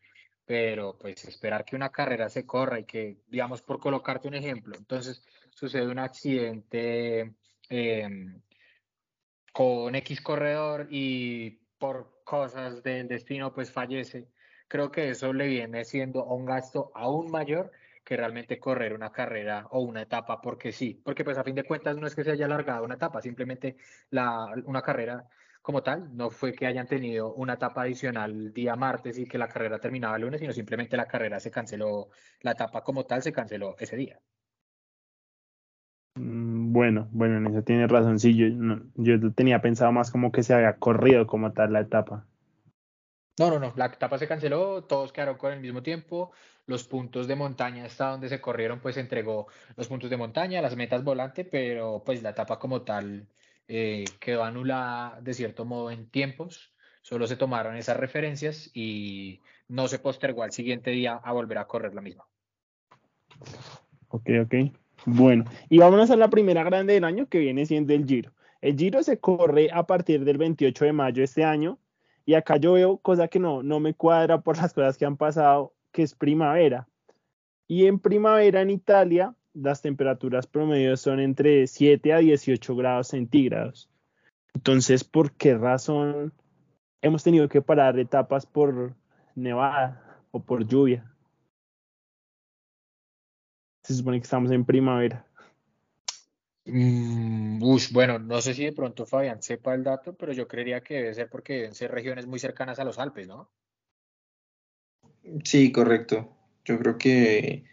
Pero pues esperar que una carrera se corra y que, digamos, por colocarte un ejemplo, entonces sucede un accidente, em, con X corredor y por cosas del destino pues fallece, creo que eso le viene siendo un gasto aún mayor que realmente correr una carrera o una etapa porque sí, porque pues a fin de cuentas no es que se haya alargado una etapa, simplemente una carrera como tal, no fue que hayan tenido una etapa adicional día martes y que la carrera terminaba el lunes, sino simplemente la carrera se canceló, la etapa como tal se canceló ese día. Mm, bueno, bueno, en eso tiene razón. Sí, yo, yo tenía pensado más como que se había corrido como tal la etapa. No, no, no, la etapa se canceló, todos quedaron con el mismo tiempo, los puntos de montaña hasta donde se corrieron, pues entregó los puntos de montaña, las metas volante, pero pues la etapa como tal eh, quedó anulada de cierto modo en tiempos, solo se tomaron esas referencias y no se postergó al siguiente día a volver a correr la misma. Ok, ok. Bueno, y vámonos a la primera grande del año que viene siendo el Giro. El Giro se corre a partir del 28 de mayo de este año y acá yo veo cosa que no, no me cuadra por las cosas que han pasado, que es primavera. Y en primavera en Italia las temperaturas promedios son entre 7 a 18 grados centígrados. Entonces, ¿por qué razón hemos tenido que parar etapas por nevada o por lluvia? Se supone que estamos en primavera. Mm, bueno, no sé si de pronto Fabián sepa el dato, pero yo creería que debe ser porque deben ser regiones muy cercanas a los Alpes, ¿no? Sí, correcto. Yo creo que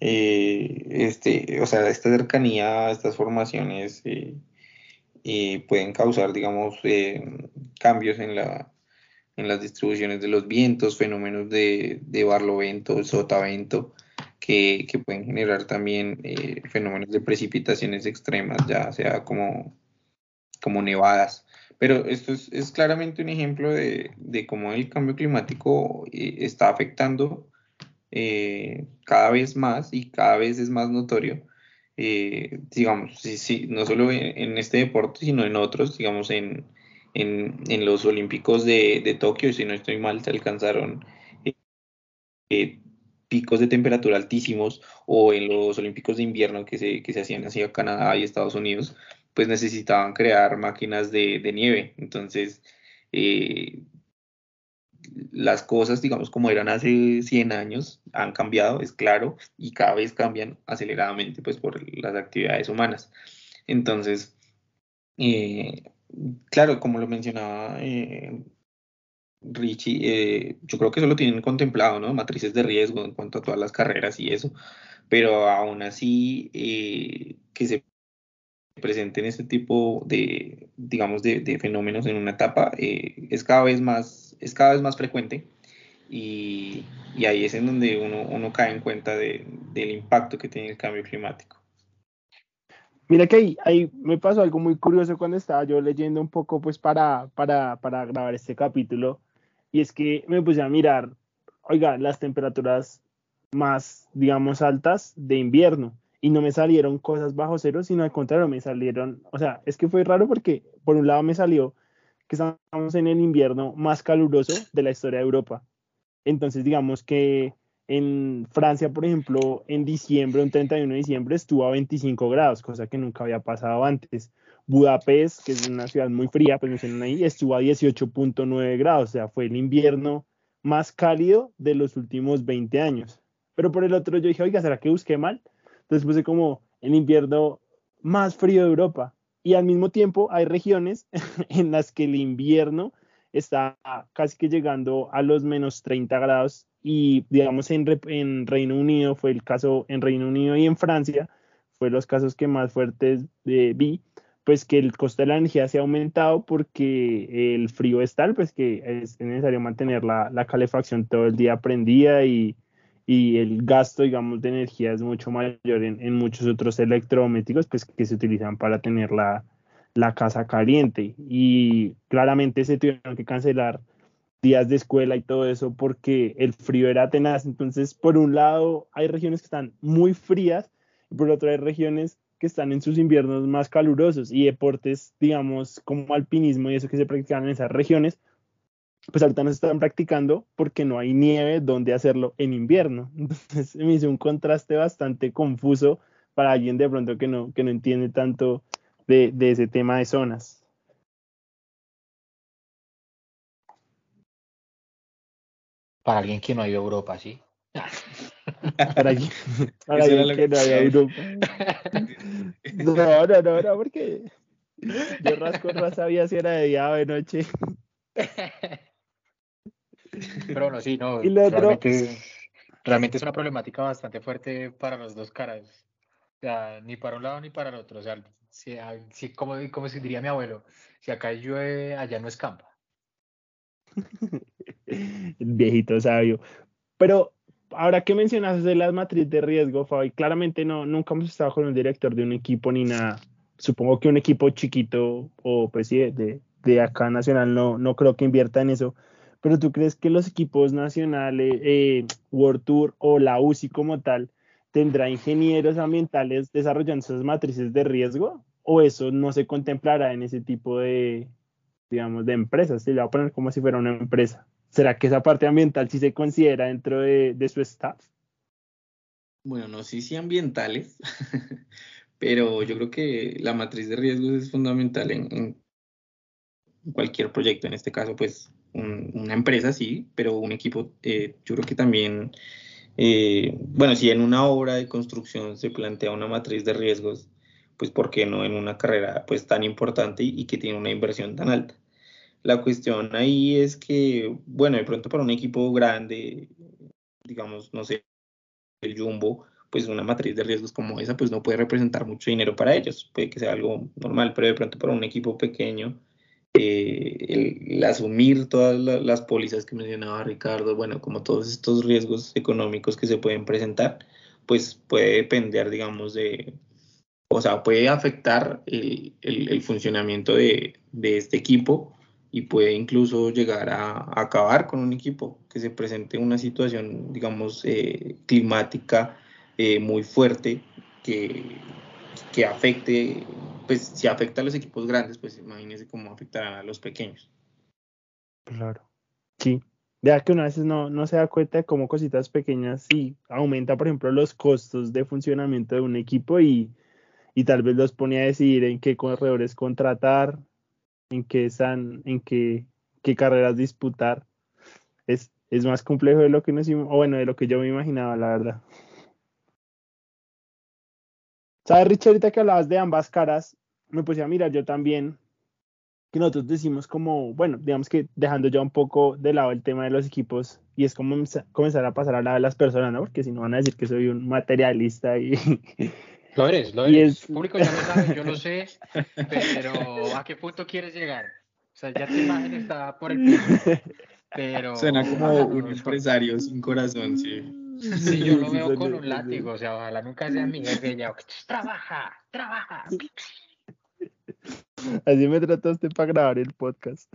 eh, este, o sea, esta cercanía, estas formaciones eh, eh, pueden causar, digamos, cambios en la en las distribuciones de los vientos, fenómenos de, de barlovento, sotavento, que, que pueden generar también fenómenos de precipitaciones extremas, ya sea como, como nevadas. Pero esto es, es claramente un ejemplo de, de, cómo el cambio climático está afectando eh, cada vez más y cada vez es más notorio, eh, digamos, sí, sí, no solo en, este deporte, sino en otros, digamos, en, en, los Olímpicos de, de, Tokio, si no estoy mal, se alcanzaron eh, picos de temperatura altísimos, o en los Olímpicos de invierno que se, que se hacían hacia Canadá y Estados Unidos, pues necesitaban crear máquinas de, de nieve. Entonces, eh, las cosas, digamos, como eran hace 100 años, han cambiado, es claro, y cada vez cambian aceleradamente, pues, por las actividades humanas. Entonces, eh, claro, como lo mencionaba eh, Richie, eh, yo creo que eso lo tienen contemplado, ¿no? Matrices de riesgo en cuanto a todas las carreras y eso, pero aún así, que se presenten este tipo de, digamos, de, de fenómenos en una etapa, es cada vez más es cada vez más frecuente y, ahí es en donde uno, cae en cuenta del impacto que tiene el cambio climático. Mira que ahí, ahí, me pasó algo muy curioso cuando estaba yo leyendo un poco pues para, para, para grabar este capítulo y es que me puse a mirar, oiga, las temperaturas más, digamos, altas de invierno y no me salieron cosas bajo cero, sino al contrario, me salieron, o sea, es que fue raro porque por un lado me salió que estamos en el invierno más caluroso de la historia de Europa. Entonces, digamos que en Francia, por ejemplo, en diciembre, un 31 de diciembre, estuvo a 25 grados, cosa que nunca había pasado antes. Budapest, que es una ciudad muy fría, pues mencionan ahí, estuvo a 18.9 grados, o sea, fue el invierno más cálido de los últimos 20 años. Pero por el otro yo dije, oiga, ¿será que busqué mal? Entonces puse como el invierno más frío de Europa y al mismo tiempo hay regiones en las que el invierno está casi que llegando a los menos 30 grados y digamos en, en, Reino Unido fue el caso en Reino Unido y en Francia fue los casos que más fuertes eh, vi pues que el costo de la energía se ha aumentado porque el frío es tal pues que es necesario mantener la, la calefacción todo el día prendida y, y el gasto, digamos, de energía es mucho mayor en, muchos otros electrodomésticos pues, que se utilizan para tener la, casa caliente. Y claramente se tuvieron que cancelar días de escuela y todo eso porque el frío era tenaz. Entonces, por un lado, hay regiones que están muy frías y por otro hay regiones que están en sus inviernos más calurosos y deportes, digamos, como alpinismo y eso que se practican en esas regiones, pues ahorita no se están practicando porque no hay nieve donde hacerlo en invierno. Entonces me hizo un contraste bastante confuso para alguien de pronto que no, que no entiende tanto de, de ese tema de zonas. Para alguien que no ha ido a Europa, ¿sí? para alguien, para alguien que no ha ido a Europa. No, no, no, no, porque yo rasco no sabía si era de día o de noche. Pero bueno, sí, no. realmente, realmente, es una problemática bastante fuerte para las dos caras. O sea, ni para un lado ni para el otro. O sea, si, como, como diría mi abuelo, si acá llueve, allá no escampa. el viejito sabio. Pero ahora que mencionas de las matrices de riesgo, Fabi, claramente no, nunca hemos estado con un director de un equipo ni nada. Supongo que un equipo chiquito o pues sí, de, de acá nacional no, no creo que invierta en eso. Pero tú crees que los equipos nacionales, eh, World Tour o la UCI como tal, tendrá ingenieros ambientales desarrollando esas matrices de riesgo? ¿O eso no se contemplará en ese tipo de, digamos, de empresas? Se le va a poner como si fuera una empresa. ¿Será que esa parte ambiental sí se considera dentro de, su staff? Bueno, no sé si ambientales, pero yo creo que la matriz de riesgos es fundamental en, cualquier proyecto, en este caso, pues una empresa sí, pero un equipo, eh, yo creo que también, eh, bueno, si en una obra de construcción se plantea una matriz de riesgos, pues ¿por qué no en una carrera pues tan importante y que tiene una inversión tan alta? La cuestión ahí es que, bueno, de pronto para un equipo grande, digamos, no sé, el Jumbo, pues una matriz de riesgos como esa, pues no puede representar mucho dinero para ellos, puede que sea algo normal, pero de pronto para un equipo pequeño, eh, el, asumir todas las pólizas que mencionaba Ricardo, bueno, como todos estos riesgos económicos que se pueden presentar, pues puede depender, digamos, de, o sea, puede afectar el, el, funcionamiento de, de este equipo y puede incluso llegar a, acabar con un equipo que se presente una situación, digamos, eh, climática eh, muy fuerte que, que afecte, pues si afecta a los equipos grandes, pues imagínense cómo afectará a los pequeños. Claro, sí. Ya que una vez no, no se da cuenta de cómo cositas pequeñas sí aumenta, por ejemplo, los costos de funcionamiento de un equipo y, y tal vez los pone a decidir en qué corredores contratar, en qué están, en qué, carreras disputar. Es, es más complejo de lo que nos, bueno, de lo que yo me imaginaba, la verdad. ¿Sabes, Richard? Ahorita que hablabas de ambas caras, me puse a mirar yo también que nosotros decimos como, bueno, digamos que dejando ya un poco de lado el tema de los equipos y es como comenzar a pasar a la de las personas, ¿no? Porque si no van a decir que soy un materialista y, Lo eres, lo eres. El público ya lo sabe, yo lo sé, pero ¿a qué punto quieres llegar? O sea, ya tu imagen está por el piso, pero... Suena como un empresario sin corazón, sí. Sí, yo lo veo con un látigo, o sea, ojalá nunca sea mi jefe ya, trabaja, trabaja. Así me trataste para grabar el podcast.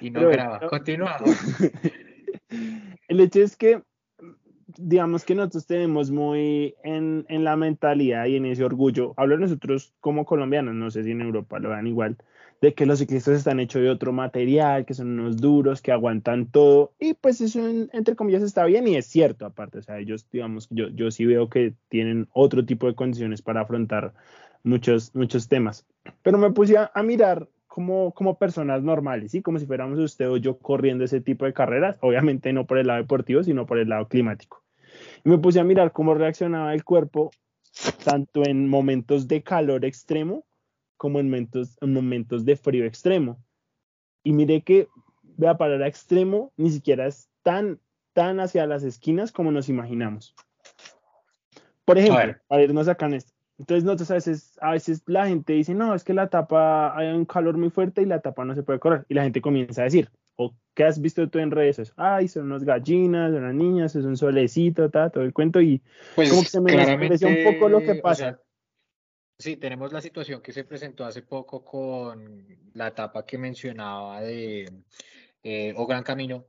Y no graba, continuamos. El hecho es que digamos que nosotros tenemos muy en, en, la mentalidad y en ese orgullo, hablo de nosotros como colombianos, no sé si en Europa lo vean igual, de que los ciclistas están hechos de otro material, que son unos duros, que aguantan todo, y pues eso entre comillas está bien y es cierto aparte, o sea, ellos digamos, yo, yo sí veo que tienen otro tipo de condiciones para afrontar muchos, muchos temas, pero me puse a, a mirar como, como personas normales, ¿sí? Como si fuéramos usted o yo corriendo ese tipo de carreras, obviamente no por el lado deportivo, sino por el lado climático. Y me puse a mirar cómo reaccionaba el cuerpo, tanto en momentos de calor extremo como en momentos, en momentos de frío extremo. Y miré que, vea, para el extremo ni siquiera es tan, tan hacia las esquinas como nos imaginamos. Por ejemplo, a, ver. irnos acá en esto. Entonces nosotros a veces, a veces la gente dice, no, es que la tapa hay un calor muy fuerte y la tapa no se puede correr. Y la gente comienza a decir, o qué has visto tú en redes, ay, son unas gallinas, unas niñas, es un solecito, todo el cuento y pues, como que se me un poco lo que pasa. sí, tenemos la situación que se presentó hace poco con la etapa que mencionaba de eh, O Gran Camino,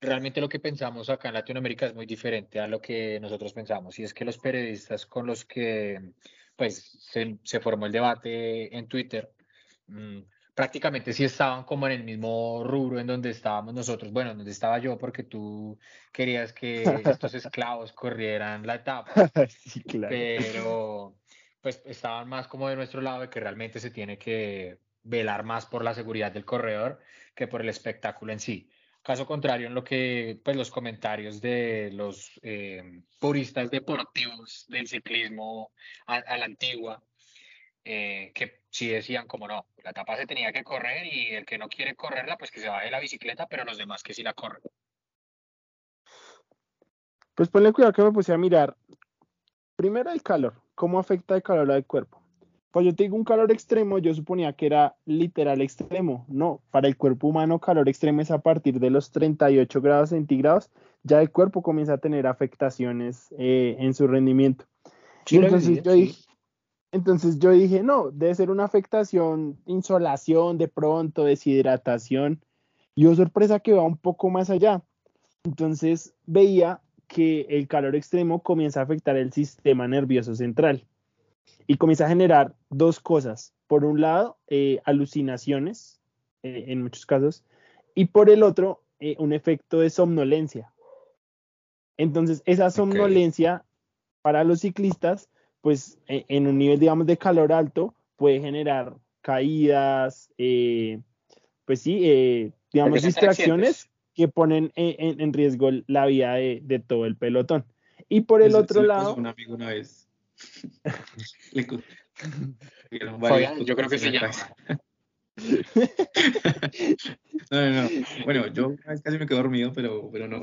realmente lo que pensamos acá en Latinoamérica es muy diferente a lo que nosotros pensamos. Y es que los periodistas con los que pues, se, se formó el debate en Twitter, mm, prácticamente sí estaban como en el mismo rubro en donde estábamos nosotros. Bueno, donde estaba yo, porque tú querías que estos esclavos corrieran la etapa. sí, claro. Pero pues estaban más como de nuestro lado de que realmente se tiene que velar más por la seguridad del corredor que por el espectáculo en sí. Caso contrario en lo que pues los comentarios de los eh, puristas deportivos del ciclismo a, la antigua, eh, que sí decían como no, la etapa se tenía que correr y el que no quiere correrla, pues que se baje la bicicleta, pero los demás que sí la corren. Pues ponle cuidado que me puse a mirar. Primero el calor, ¿cómo afecta el calor al cuerpo? Pues yo te digo un calor extremo, yo suponía que era literal extremo. No, para el cuerpo humano calor extremo es a partir de los 38 grados centígrados, ya el cuerpo comienza a tener afectaciones eh, en su rendimiento. entonces, yo dije, entonces yo dije, no, debe ser una afectación, insolación de pronto, deshidratación. Y yo sorpresa que va un poco más allá. Entonces veía que el calor extremo comienza a afectar el sistema nervioso central y comienza a generar dos cosas. Por un lado, eh, alucinaciones, eh, en muchos casos, y por el otro, eh, un efecto de somnolencia. Entonces, esa somnolencia para los ciclistas, pues en un nivel, digamos, de calor alto, puede generar caídas, pues sí, digamos, distracciones que ponen en, riesgo la vida de, todo el pelotón. Y por el otro lado... Un amigo una vez yo creo que se llama. no, no, no. Bueno, yo casi me quedo dormido, pero, pero no.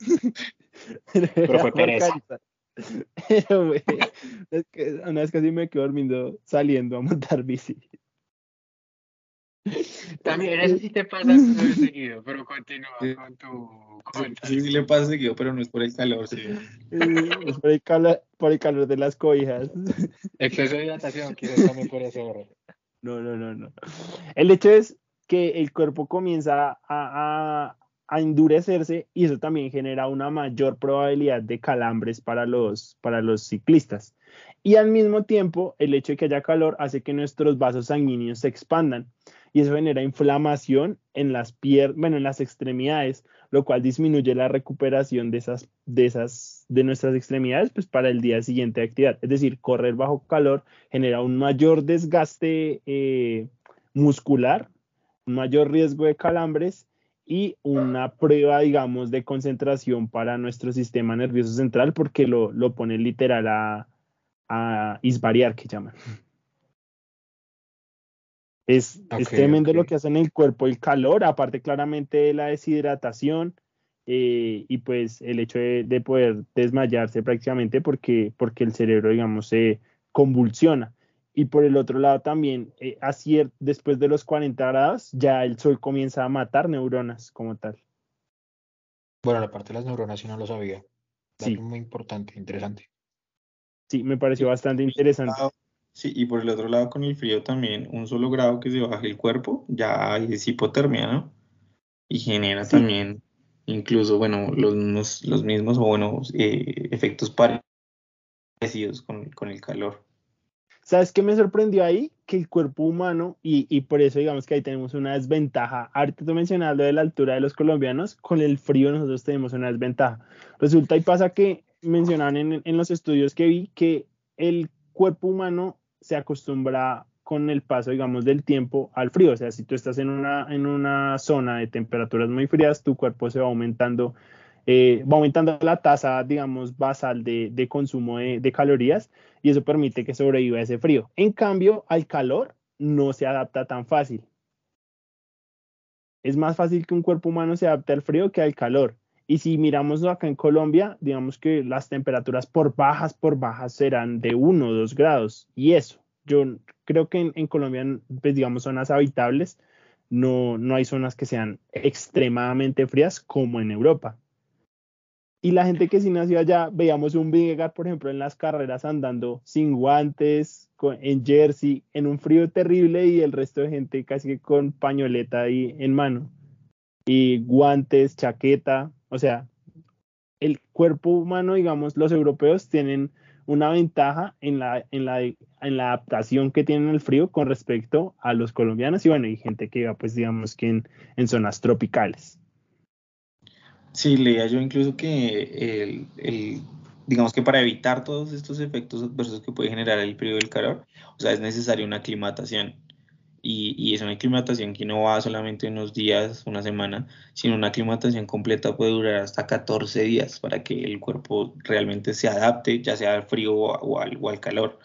pero fue pereza. una vez casi me quedo dormido saliendo a montar bici. También eso sí te pasa muy seguido, pero continúa con tu cuenta. Sí, sí le pasa seguido, pero no es por el calor, sí. es por el, calor, por el calor de las cobijas. Exceso de hidratación, quizás también por eso. No, no, no, no. El hecho es que el cuerpo comienza a, a, a, endurecerse y eso también genera una mayor probabilidad de calambres para los, para los ciclistas. Y al mismo tiempo, el hecho de que haya calor hace que nuestros vasos sanguíneos se expandan y eso genera inflamación en las piernas, bueno, en las extremidades, lo cual disminuye la recuperación de esas, de esas, de nuestras extremidades, pues para el día siguiente de actividad. Es decir, correr bajo calor genera un mayor desgaste eh, muscular, un mayor riesgo de calambres y una prueba, digamos, de concentración para nuestro sistema nervioso central, porque lo, lo pone literal a, a isvariar, que llaman. Es, tremendo lo que hace en el cuerpo el calor, aparte claramente de la deshidratación eh, y pues el hecho de, poder desmayarse prácticamente porque, porque el cerebro, digamos, se convulsiona. Y por el otro lado también, eh, así después de los 40 grados, ya el sol comienza a matar neuronas como tal. Bueno, la parte de las neuronas sí no lo sabía. Sí. Muy importante, interesante. Sí, me pareció bastante interesante. Sí, y por el otro lado, con el frío también, un solo grado que se baje el cuerpo, ya es hipotermia, ¿no? Y genera también, incluso, bueno, los mismos, los mismos bueno, eh, efectos parecidos con, con, el calor. ¿Sabes qué me sorprendió ahí? Que el cuerpo humano, y, y, por eso digamos que ahí tenemos una desventaja. Ahorita tú mencionas lo de la altura de los colombianos, con el frío nosotros tenemos una desventaja. Resulta y pasa que mencionaban en, en los estudios que vi que el cuerpo humano se acostumbra con el paso, digamos, del tiempo al frío. O sea, si tú estás en una, en una zona de temperaturas muy frías, tu cuerpo se va aumentando, eh, va aumentando la tasa, digamos, basal de, de consumo de, de, calorías y eso permite que sobreviva ese frío. En cambio, al calor no se adapta tan fácil. Es más fácil que un cuerpo humano se adapte al frío que al calor. Y si miramos acá en Colombia, digamos que las temperaturas por bajas, por bajas serán de 1 o 2 grados. Y eso, yo creo que en, Colombia, pues digamos, zonas habitables, no, no hay zonas que sean extremadamente frías como en Europa. Y la gente que sí nació allá, veíamos un Vingegaard, por ejemplo, en las carreras andando sin guantes, en jersey, en un frío terrible y el resto de gente casi que con pañoleta ahí en mano. Y guantes, chaqueta, o sea, el cuerpo humano, digamos, los europeos tienen una ventaja en la, en la, en la adaptación que tienen al frío con respecto a los colombianos y bueno, hay gente que va pues digamos que en, zonas tropicales. Sí, leía yo incluso que el, digamos que para evitar todos estos efectos adversos que puede generar el frío y el calor, o sea, es necesaria una aclimatación. Y, es una aclimatación que no va solamente unos días, una semana, sino una aclimatación completa puede durar hasta 14 días para que el cuerpo realmente se adapte, ya sea al frío o, al, o al, calor.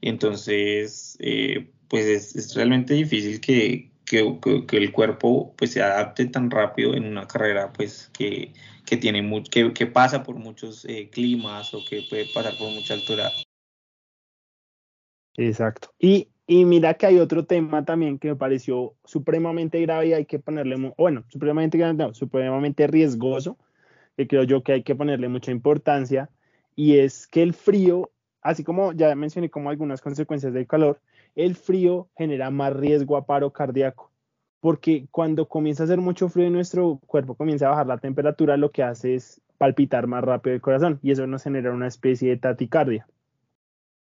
Entonces, eh, pues es, realmente difícil que, que, que, el cuerpo pues se adapte tan rápido en una carrera pues que, que tiene que, que, pasa por muchos eh, climas o que puede pasar por mucha altura. Exacto. Y y mira que hay otro tema también que me pareció supremamente grave y hay que ponerle, bueno, supremamente grave, no, supremamente riesgoso, que creo yo que hay que ponerle mucha importancia, y es que el frío, así como ya mencioné como algunas consecuencias del calor, el frío genera más riesgo a paro cardíaco, porque cuando comienza a hacer mucho frío y nuestro cuerpo comienza a bajar la temperatura, lo que hace es palpitar más rápido el corazón y eso nos genera una especie de taticardia.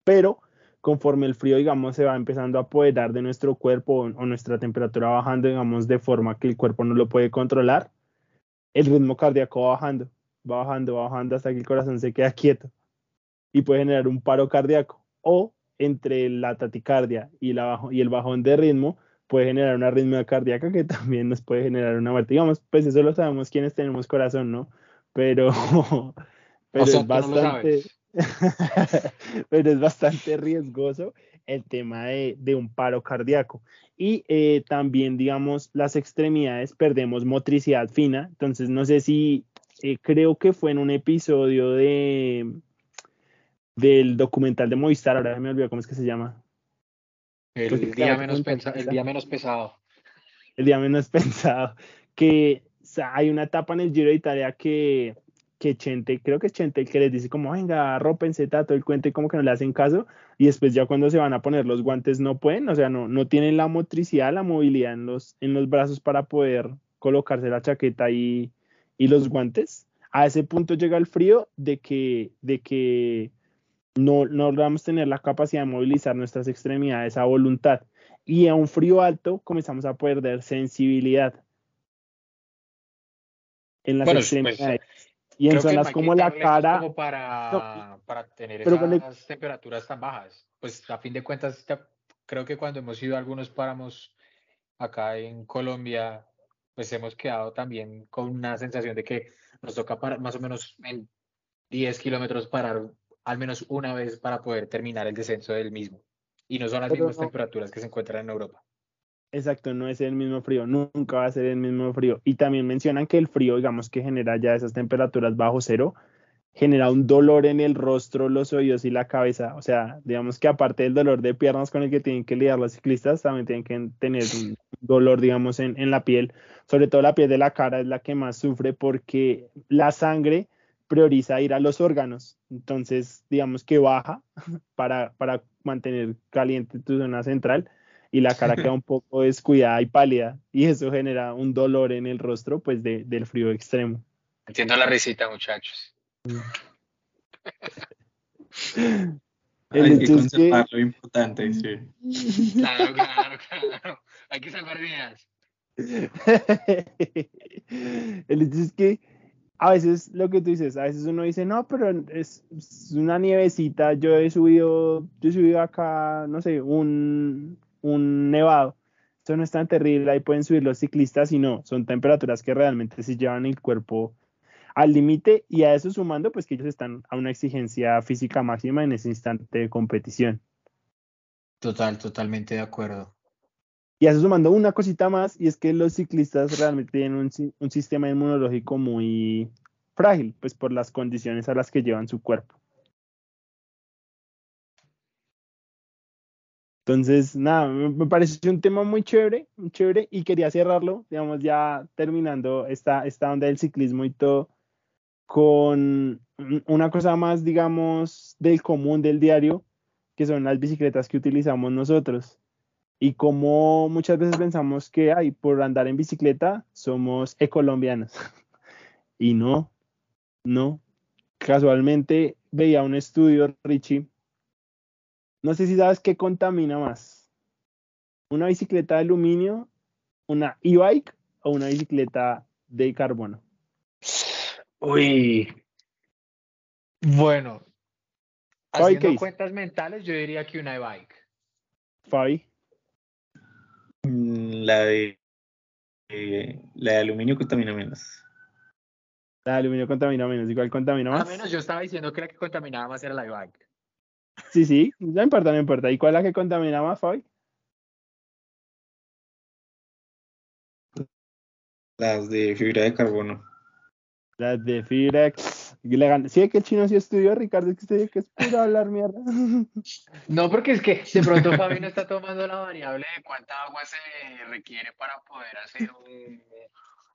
Pero conforme el frío, digamos, se va empezando a apoderar de nuestro cuerpo o, nuestra temperatura bajando, digamos, de forma que el cuerpo no lo puede controlar, el ritmo cardíaco va bajando, va bajando, va bajando hasta que el corazón se queda quieto y puede generar un paro cardíaco. O entre la taticardia y, la y el bajón de ritmo puede generar una arritmia cardíaca que también nos puede generar una muerte. Digamos, pues eso lo sabemos quienes tenemos corazón, ¿no? Pero, pero es bastante... pero es bastante riesgoso el tema de, un paro cardíaco. Y eh, también, digamos, las extremidades, perdemos motricidad fina. Entonces, no sé si eh, creo que fue en un episodio de del documental de Movistar, ahora me olvidó cómo es que se llama. El, pues, día, menos el día menos pesado. El día menos pensado. Que hay una etapa en el Giro de Italia que que Chente, creo que es Chente el que les dice como, venga, arrópense, todo el cuento y como que no le hacen caso, y después ya cuando se van a poner los guantes no pueden, o sea, no, no tienen la motricidad, la movilidad en los, en los brazos para poder colocarse la chaqueta y, y los guantes. A ese punto llega el frío de que, de que no, no vamos a tener la capacidad de movilizar nuestras extremidades a voluntad. Y a un frío alto comenzamos a perder sensibilidad en las pues, extremidades. Y en zonas como la cara. Como para, para tener esas temperaturas tan bajas. Pues a fin de cuentas, creo que cuando hemos ido a algunos páramos acá en Colombia, pues hemos quedado también con una sensación de que nos toca para, más o menos en 10 kilómetros parar al menos una vez para poder terminar el descenso del mismo. Y no son las mismas temperaturas que se encuentran en Europa. Exacto, no es el mismo frío, nunca va a ser el mismo frío. Y también mencionan que el frío, digamos que genera ya esas temperaturas bajo cero, genera un dolor en el rostro, los oídos y la cabeza. O sea, digamos que aparte del dolor de piernas con el que tienen que lidiar los ciclistas, también tienen que tener dolor, digamos, en, en la piel. Sobre todo la piel de la cara es la que más sufre porque la sangre prioriza ir a los órganos. Entonces, digamos que baja para, para mantener caliente tu zona central y la cara queda un poco descuidada y pálida y eso genera un dolor en el rostro pues de, del frío extremo. Entiendo la risita muchachos. Hay que conservar lo importante, sí. Claro, claro, claro. Hay que salvar vidas. El hecho es que a veces lo que tú dices, a veces uno dice, no, pero es, una nievecita, yo he subido, yo he subido acá, no sé, un, un nevado. Esto no es tan terrible, ahí pueden subir los ciclistas y no, son temperaturas que realmente se llevan el cuerpo al límite y a eso sumando pues que ellos están a una exigencia física máxima en ese instante de competición. Total, totalmente de acuerdo. Y a eso sumando una cosita más y es que los ciclistas realmente tienen un, un sistema inmunológico muy frágil pues por las condiciones a las que llevan su cuerpo. Entonces, nada, me pareció un tema muy chévere, muy chévere, y quería cerrarlo, digamos, ya terminando esta, esta onda del ciclismo y todo, con una cosa más, digamos, del común del diario, que son las bicicletas que utilizamos nosotros. Y como muchas veces pensamos que, ay, por andar en bicicleta somos ecolombianos. y no, no. Casualmente veía un estudio, Richie, no sé si sabes qué contamina más. ¿Una bicicleta de aluminio, una e-bike o una bicicleta de carbono? Uy. Bueno. Haciendo cuentas mentales, yo diría que una e-bike. Fabi. la de eh, la de aluminio contamina menos. La de aluminio contamina menos, igual contamina A más. menos yo estaba diciendo que la que contaminaba más era la IVAC. Sí, sí, no importa, no importa. ¿Y cuál es la que contamina más, Fabi? Las de fibra de carbono. La de fibra. gan- Sí, es que el chino sí estudió, Ricardo, es que usted dice que es puro hablar mierda. No, porque es que de pronto Fabi no está tomando la variable de cuánta agua se requiere para poder hacer un,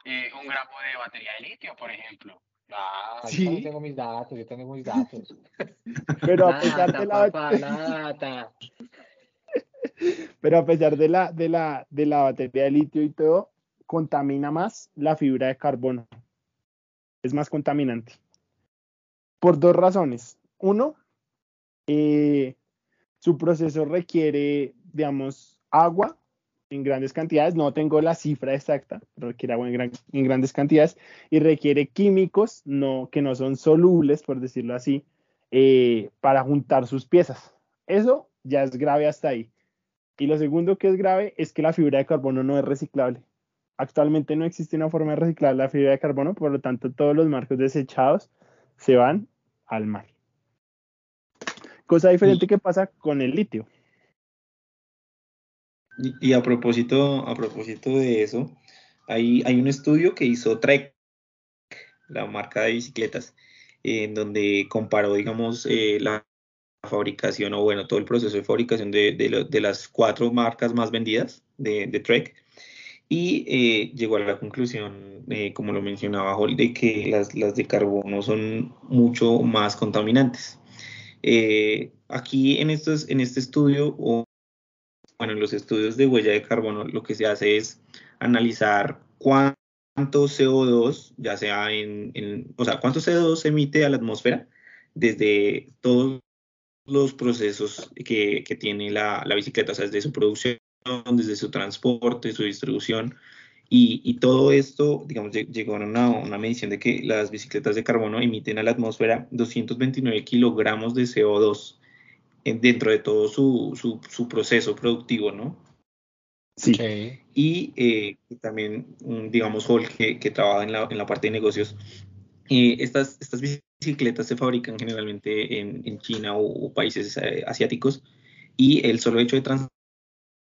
eh, un gramo de batería de litio, por ejemplo. Ah, Sí. yo tengo mis datos, yo tengo mis datos. Pero a pesar de la, papá, pero a pesar de la, de la, de la batería de litio y todo, contamina más la fibra de carbono. Es más contaminante. Por dos razones. Uno, eh, su proceso requiere, digamos, agua en grandes cantidades. No tengo la cifra exacta, pero requiere agua en, gran- en grandes cantidades y requiere químicos no, que no son solubles, por decirlo así, eh, para juntar sus piezas. Eso ya es grave hasta ahí. Y lo segundo que es grave es que la fibra de carbono no es reciclable. Actualmente no existe una forma de reciclar la fibra de carbono, por lo tanto todos los marcos desechados se van al mar. Cosa diferente que pasa con el litio. Y, a propósito, a propósito de eso, hay, hay un estudio que hizo Trek, la marca de bicicletas, en donde comparó, digamos, eh, la fabricación o bueno, todo el proceso de fabricación de, de las cuatro marcas más vendidas de, Trek y eh, llegó a la conclusión, eh, como lo mencionaba Hall, de que las, las de carbono son mucho más contaminantes. Aquí en, estos, en este estudio, bueno, en los estudios de huella de carbono, lo que se hace es analizar cuánto CO2, ya sea en, en- o sea, cuánto CO2 se emite a la atmósfera desde todos los procesos que, que tiene la, la bicicleta, o sea, desde su producción, desde su transporte, su distribución, y, y todo esto, digamos, lle- llegó a una, una medición de que las bicicletas de carbono emiten a la atmósfera 229 kilogramos de CO2 en- dentro de todo su, su, su proceso productivo, ¿no? Sí. Sí. y eh, también, mm, digamos, Hall, que, que trabaja en la, en la parte de negocios. Eh, estas, estas bicicletas se fabrican generalmente en, en China o, o países eh, asiáticos y el solo hecho de trans-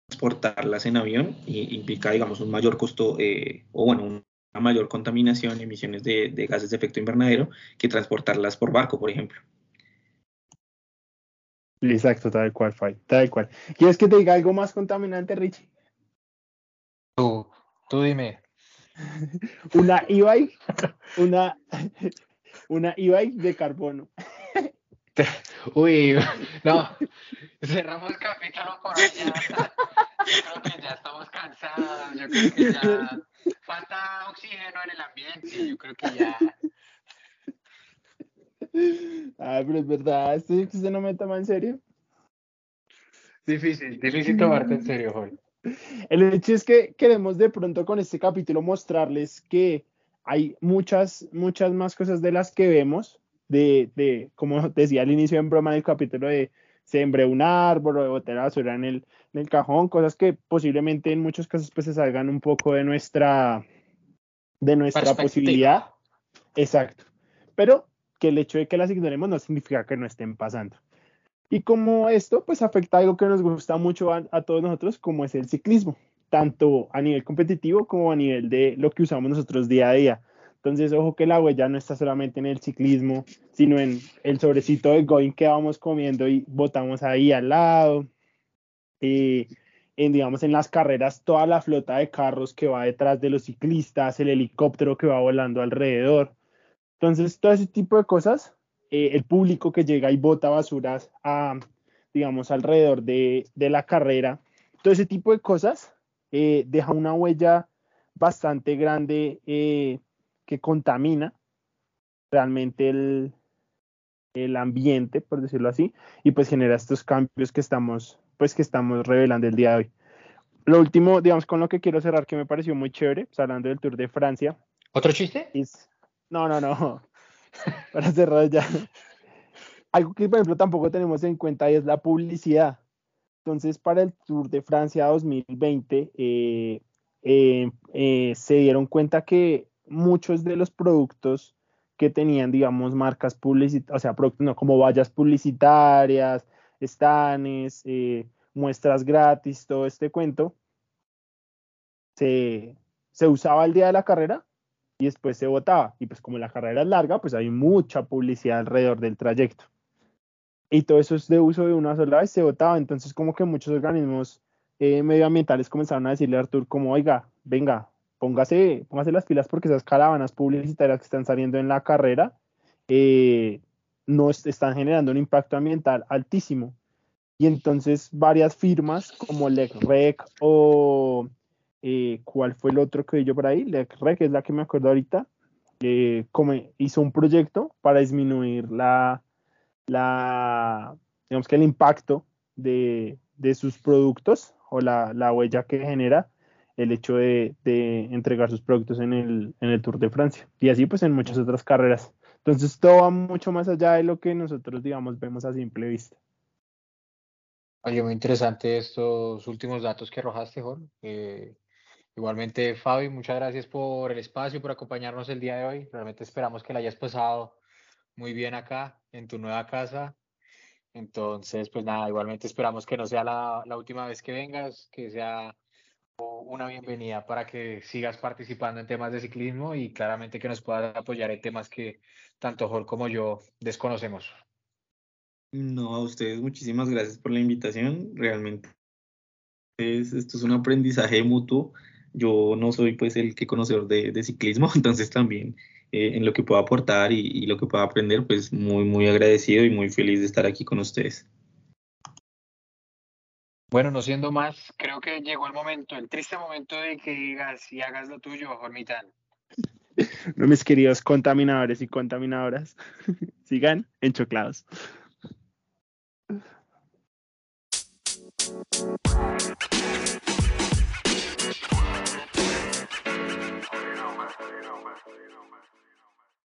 transportarlas en avión i- implica, digamos, un mayor costo eh, o, bueno, un- una mayor contaminación, emisiones de, de gases de efecto invernadero que transportarlas por barco, por ejemplo. Exacto, tal cual, Fai, tal cual. ¿Quieres que te diga algo más contaminante, Richie? Tú, tú dime. Una e-bike, una, una e-bike de carbono. Uy, no, cerramos el capítulo por allá. Yo creo que ya estamos cansados, yo creo que ya falta oxígeno en el ambiente, yo creo que ya. Ah, pero es verdad, esto es que usted no me toma en serio. Difícil, difícil tomarte en serio, Joel. El hecho es que queremos de pronto con este capítulo mostrarles que hay muchas, muchas más cosas de las que vemos, de, de como decía al inicio en broma del capítulo de sembré un árbol o de botar la basura en el, en el cajón, cosas que posiblemente en muchos casos pues se salgan un poco de nuestra, de nuestra posibilidad. Exacto. Pero que el hecho de que las ignoremos no significa que no estén pasando. Y como esto, pues afecta algo que nos gusta mucho a, todos nosotros, como es el ciclismo, tanto a nivel competitivo como a nivel de lo que usamos nosotros día a día. Entonces, ojo que la huella no está solamente en el ciclismo, sino en el sobrecito de going que vamos comiendo y botamos ahí al lado. Eh, en, digamos, en las carreras, toda la flota de carros que va detrás de los ciclistas, el helicóptero que va volando alrededor. Entonces, todo ese tipo de cosas, eh, el público que llega y bota basuras a, digamos, alrededor de, de la carrera, todo ese tipo de cosas eh, deja una huella bastante grande eh, que contamina realmente el, el ambiente, por decirlo así, y pues genera estos cambios que estamos, pues que estamos revelando el día de hoy. Lo último, digamos, con lo que quiero cerrar, que me pareció muy chévere, pues, hablando del Tour de Francia, ¿Otro chiste? es... No, no, no. Para cerrar ya. Algo que, por ejemplo, tampoco tenemos en cuenta es la publicidad. Entonces, para el Tour de Francia 2020, eh, eh, eh, se dieron cuenta que muchos de los productos que tenían, digamos, marcas publicitarias, o sea, productos no, como vallas publicitarias, estanes, eh, muestras gratis, todo este cuento, se, se usaba el día de la carrera y después se votaba. Y pues como la carrera es larga, pues hay mucha publicidad alrededor del trayecto. Y todo eso es de uso de una sola vez, se votaba. Entonces como que muchos organismos eh, medioambientales comenzaron a decirle a Artur como, oiga, venga, póngase, póngase las pilas porque esas caravanas publicitarias que están saliendo en la carrera eh, no están generando un impacto ambiental altísimo. Y entonces varias firmas como LECREC o eh, ¿cuál fue el otro que yo por ahí? LECREC es la que me acuerdo ahorita, eh, hizo un proyecto para disminuir la, la que el impacto de, sus productos o la, la, huella que genera el hecho de, entregar sus productos en el, Tour de Francia y así pues en muchas otras carreras. Entonces todo va mucho más allá de lo que nosotros digamos vemos a simple vista. Oye, muy interesante estos últimos datos que arrojaste, Jorge. Igualmente, Fabi, muchas gracias por el espacio, por acompañarnos el día de hoy. Realmente esperamos que la hayas pasado muy bien acá, en tu nueva casa. Entonces, pues nada, igualmente esperamos que no sea la, la última vez que vengas, que sea una bienvenida para que sigas participando en temas de ciclismo y claramente que nos puedas apoyar en temas que tanto Jorge como yo desconocemos. No, a ustedes muchísimas gracias por la invitación. Realmente es, esto es un aprendizaje mutuo. Yo no soy pues el que conocedor de, de ciclismo, entonces también eh, en lo que puedo aportar y, y, lo que puedo aprender, pues muy, muy agradecido y muy feliz de estar aquí con ustedes. Bueno, no siendo más, creo que llegó el momento, el triste momento de que digas y hagas lo tuyo, Jormitán. No, mis queridos contaminadores y contaminadoras, sigan enchoclados.